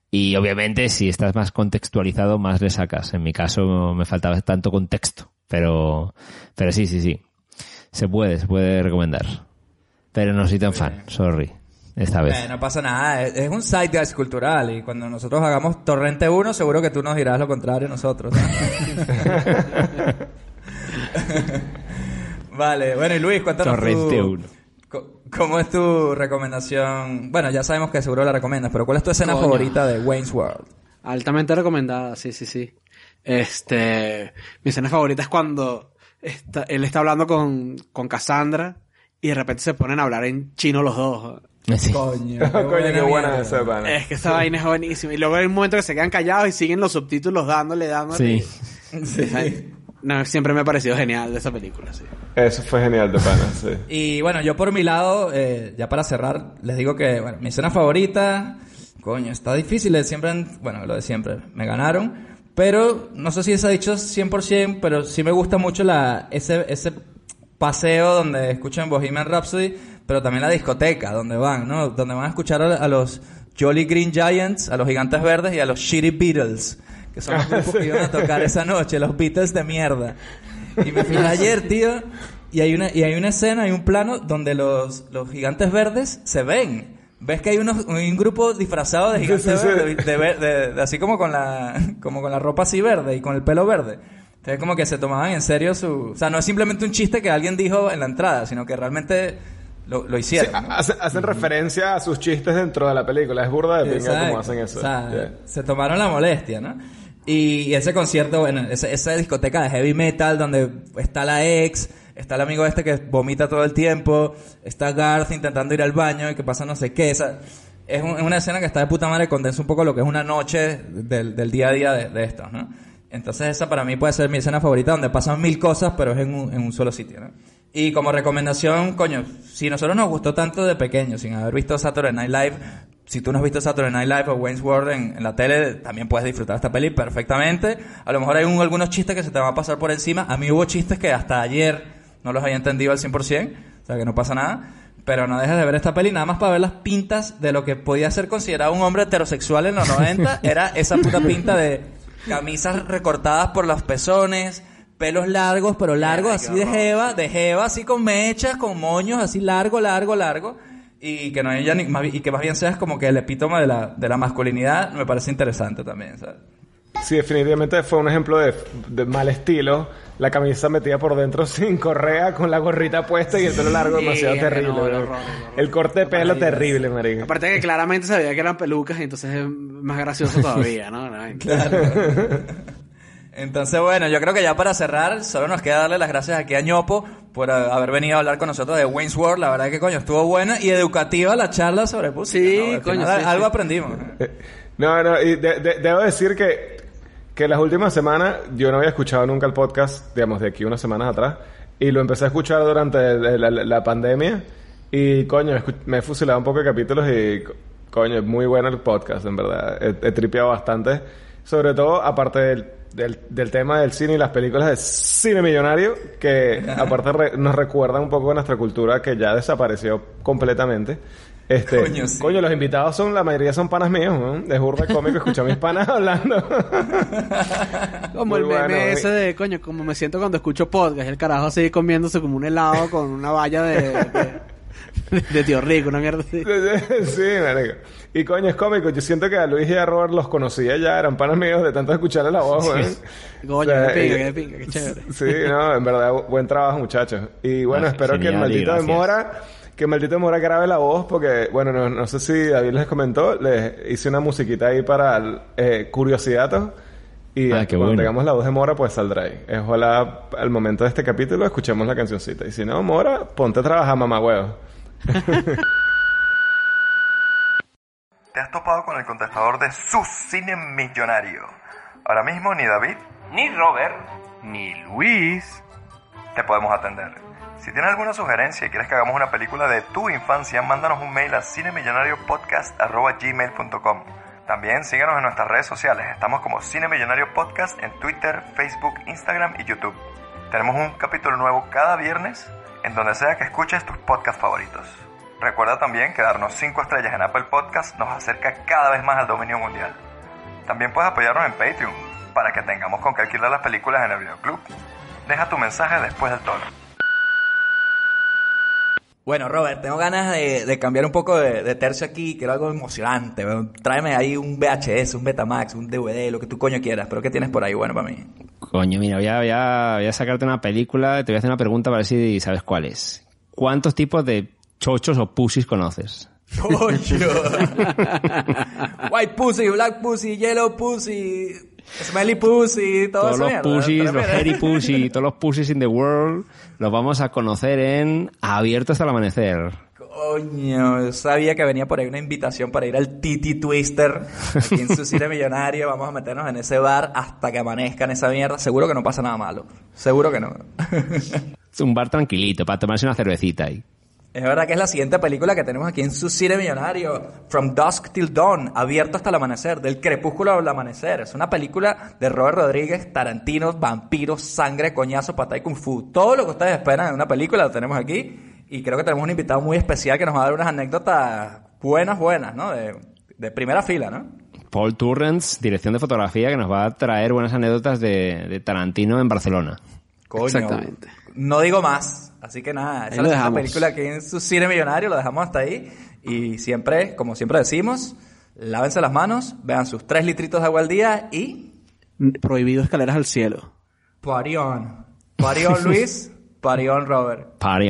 Y obviamente, si estás más contextualizado, más le sacas. En mi caso, me faltaba tanto contexto. Pero, pero sí, sí, sí. Se puede, se puede recomendar. Pero no soy tan fan, sorry. Esta vez. Eh, no pasa nada, es, es un zeitgeist cultural y cuando nosotros hagamos Torrente 1 seguro que tú nos dirás lo contrario a nosotros. vale, bueno y Luis, cuéntanos Torrente tú, 1. co- ¿Cómo es tu recomendación? Bueno, ya sabemos que seguro la recomiendas, pero ¿cuál es tu escena Coño. favorita de Wayne's World? Altamente recomendada, sí, sí, sí. Este, mi escena favorita es cuando está- él está hablando con, con Cassandra y de repente se ponen a hablar en chino los dos. Sí. Coño, Coño, qué buena mierda. esa, pana. Es que esa vaina es buenísima. Y luego hay un momento que se quedan callados y siguen los subtítulos dándole, dándole. Sí. Sí. No, siempre me ha parecido genial de esa película, sí. Eso fue genial de pana, sí. Y bueno, yo por mi lado, eh, ya para cerrar, les digo que, bueno, mi escena favorita, coño, está difícil, siempre, han- bueno, lo de siempre, me ganaron, pero no sé si se ha dicho 100%, pero sí me gusta mucho la, ese, ese paseo donde escuchan Bohemian Rhapsody, pero también la discoteca, donde van, ¿no? Donde van a escuchar a, a los Jolly Green Giants, a los Gigantes Verdes y a los Shitty Beatles, que son los grupos que iban a tocar esa noche, los Beatles de mierda. Y me fijé ayer, tío, y hay una, y hay una escena, hay un plano donde los, los gigantes verdes se ven. Ves que hay unos, un grupo disfrazado de gigantes Sí, sí, sí. de, de- de- así como con la, como con la ropa así verde y con el pelo verde. Entonces como que se tomaban en serio su, o sea, no es simplemente un chiste que alguien dijo en la entrada, sino que realmente lo, lo hicieron. ¿no? ha- hacen, hacen referencia a sus chistes dentro de la película. Es burda de pinga como hacen eso. O sea, Yeah. se tomaron la molestia, ¿no? Y ese concierto, bueno, esa, esa discoteca de heavy metal donde está la ex, está el amigo este que vomita todo el tiempo, está Garth intentando ir al baño y que pasa no sé qué. Esa, es, un- es una escena que está de puta madre, condensa un poco lo que es una noche del, día a día de, de estos, ¿no? Entonces esa para mí puede ser mi escena favorita donde pasan mil cosas, pero es en un, solo sitio, ¿no? Y como recomendación, coño, si nosotros nos gustó tanto de pequeño, sin haber visto Saturday Night Live, si tú no has visto Saturday Night Live o Wayne's World en, en la tele, también puedes disfrutar esta peli perfectamente. A lo mejor hay un- algunos chistes que se te van a pasar por encima. A mí hubo chistes que hasta ayer no los había entendido al 100%, o sea que no pasa nada. Pero no dejes de ver esta peli nada más para ver las pintas de lo que podía ser considerado un hombre heterosexual en los 90. Era esa puta pinta de camisas recortadas por los pezones, pelos largos, pero largos así de jeva, de jeva, así con mechas, con moños, así largo, largo, largo. Y que no haya ni, y que más bien seas como que el epítome de la, de la masculinidad, me parece interesante también, ¿sabes? Sí, definitivamente fue un ejemplo de, de mal estilo. La camisa metida por dentro sin correa, con la gorrita puesta y el pelo largo Sí, demasiado terrible. no, el bro. horror, el horror. El corte de pelo terrible, marico. Aparte que claramente se veía que eran pelucas y entonces es más gracioso todavía, ¿no? Entonces, bueno, yo creo que ya para cerrar, solo nos queda darle las gracias aquí a Ñopo por eh, haber venido a hablar con nosotros de Wayne's World. La verdad que, coño, estuvo buena y educativa la charla sobre música. Sí, ¿no? Al coño, final sí, algo sí. aprendimos. No, no, y de- de- debo decir que, que las últimas semanas yo no había escuchado nunca el podcast, digamos, de aquí unas semanas atrás. Y lo empecé a escuchar durante la, la- la pandemia. Y coño, me he fusilado un poco de capítulos y co- coño, es muy bueno el podcast, en verdad. He, he tripeado bastante. Sobre todo, aparte del, del, del tema del cine y las películas de cine millonario, que aparte re- nos recuerdan un poco a nuestra cultura que ya desapareció completamente. Este, Coño, sí. coño, los invitados son, la mayoría son panas míos, ¿no? De burda cómico, escucho a mis panas hablando. Como Muy el meme bueno, ese de, coño, como me siento cuando escucho podcast. El carajo así comiéndose como un helado con una valla de, de, de tío rico, una mierda así. sí, marico. Y coño, es cómico. Yo siento que a Luis y a Robert los conocía ya, eran panas míos de tanto escucharle la voz, weón. Coño, O sea, qué pinga, qué pinga, qué chévere. Sí, no, en verdad, bu- buen trabajo, muchachos. Y bueno, Ah, espero que el maldito de gracias. Mora, que maldito Mora grabe la voz, porque, bueno, no, no sé si David les comentó, les hice una musiquita ahí para eh, Curiosidatos. Y Ah, qué cuando bueno. tengamos la voz de Mora, pues saldrá ahí. Eh, Ojalá al momento de este capítulo escuchemos la cancioncita. Y si no, Mora, ponte a trabajar, mamá huevo. ¿Te has topado con el contestador de su cine millonario? Ahora mismo ni David, ni Robert, ni Luis te podemos atender. Si tienes alguna sugerencia y quieres que hagamos una película de tu infancia, mándanos un mail a cinemillonariopodcast.gmail.com También síguenos en nuestras redes sociales. Estamos como Cine Millonario Podcast en Twitter, Facebook, Instagram y YouTube. Tenemos un capítulo nuevo cada viernes en donde sea que escuches tus podcasts favoritos. Recuerda también que darnos 5 estrellas en Apple Podcast nos acerca cada vez más al dominio mundial. También puedes apoyarnos en Patreon para que tengamos con qué alquilar las películas en el videoclub. Deja tu mensaje después del tono. Bueno, Robert, tengo ganas de, de cambiar un poco de, de tercio aquí. Quiero algo emocionante. Tráeme ahí un VHS, un Betamax, un DVD, lo que tú coño quieras. Pero ¿qué tienes por ahí bueno para mí? Coño, mira, voy a, voy, a, voy a sacarte una película, te voy a hacer una pregunta para ver si sabes cuál es. ¿Cuántos tipos de chochos o pussies conoces? ¡Coño! White pussy, black pussy, yellow pussy, smelly pussy, todo Todos los mierda. pussies, los hairy pussy, todos los pussies in the world, los vamos a conocer en Abierto hasta el amanecer. Coño, yo sabía que venía por ahí una invitación para ir al Titi Twister aquí en su cine millonario. Vamos a meternos en ese bar hasta que amanezca en esa mierda. Seguro que no pasa nada malo. Seguro que no. Es un bar tranquilito para tomarse una cervecita ahí. Es verdad que es la siguiente película que tenemos aquí en su cine millonario, From Dusk Till Dawn, abierto hasta el amanecer, del crepúsculo al amanecer. Es una película de Robert Rodríguez, Tarantino, vampiros, sangre, coñazo, patay kung fu. Todo lo que ustedes esperan en una película lo tenemos aquí. Y creo que tenemos un invitado muy especial que nos va a dar unas anécdotas buenas, buenas, ¿no? De, de primera fila, ¿no? Paul Turrens, dirección de fotografía, que nos va a traer buenas anécdotas de, de Tarantino en Barcelona. Coño, Exactamente. No digo más. Así que nada, esa es la película aquí en su cine millonario, lo dejamos hasta ahí. Y siempre, como siempre decimos, lávense las manos, vean sus tres litritos de agua al día y Prohibido escaleras al cielo. Party on Luis, party on Robert. Party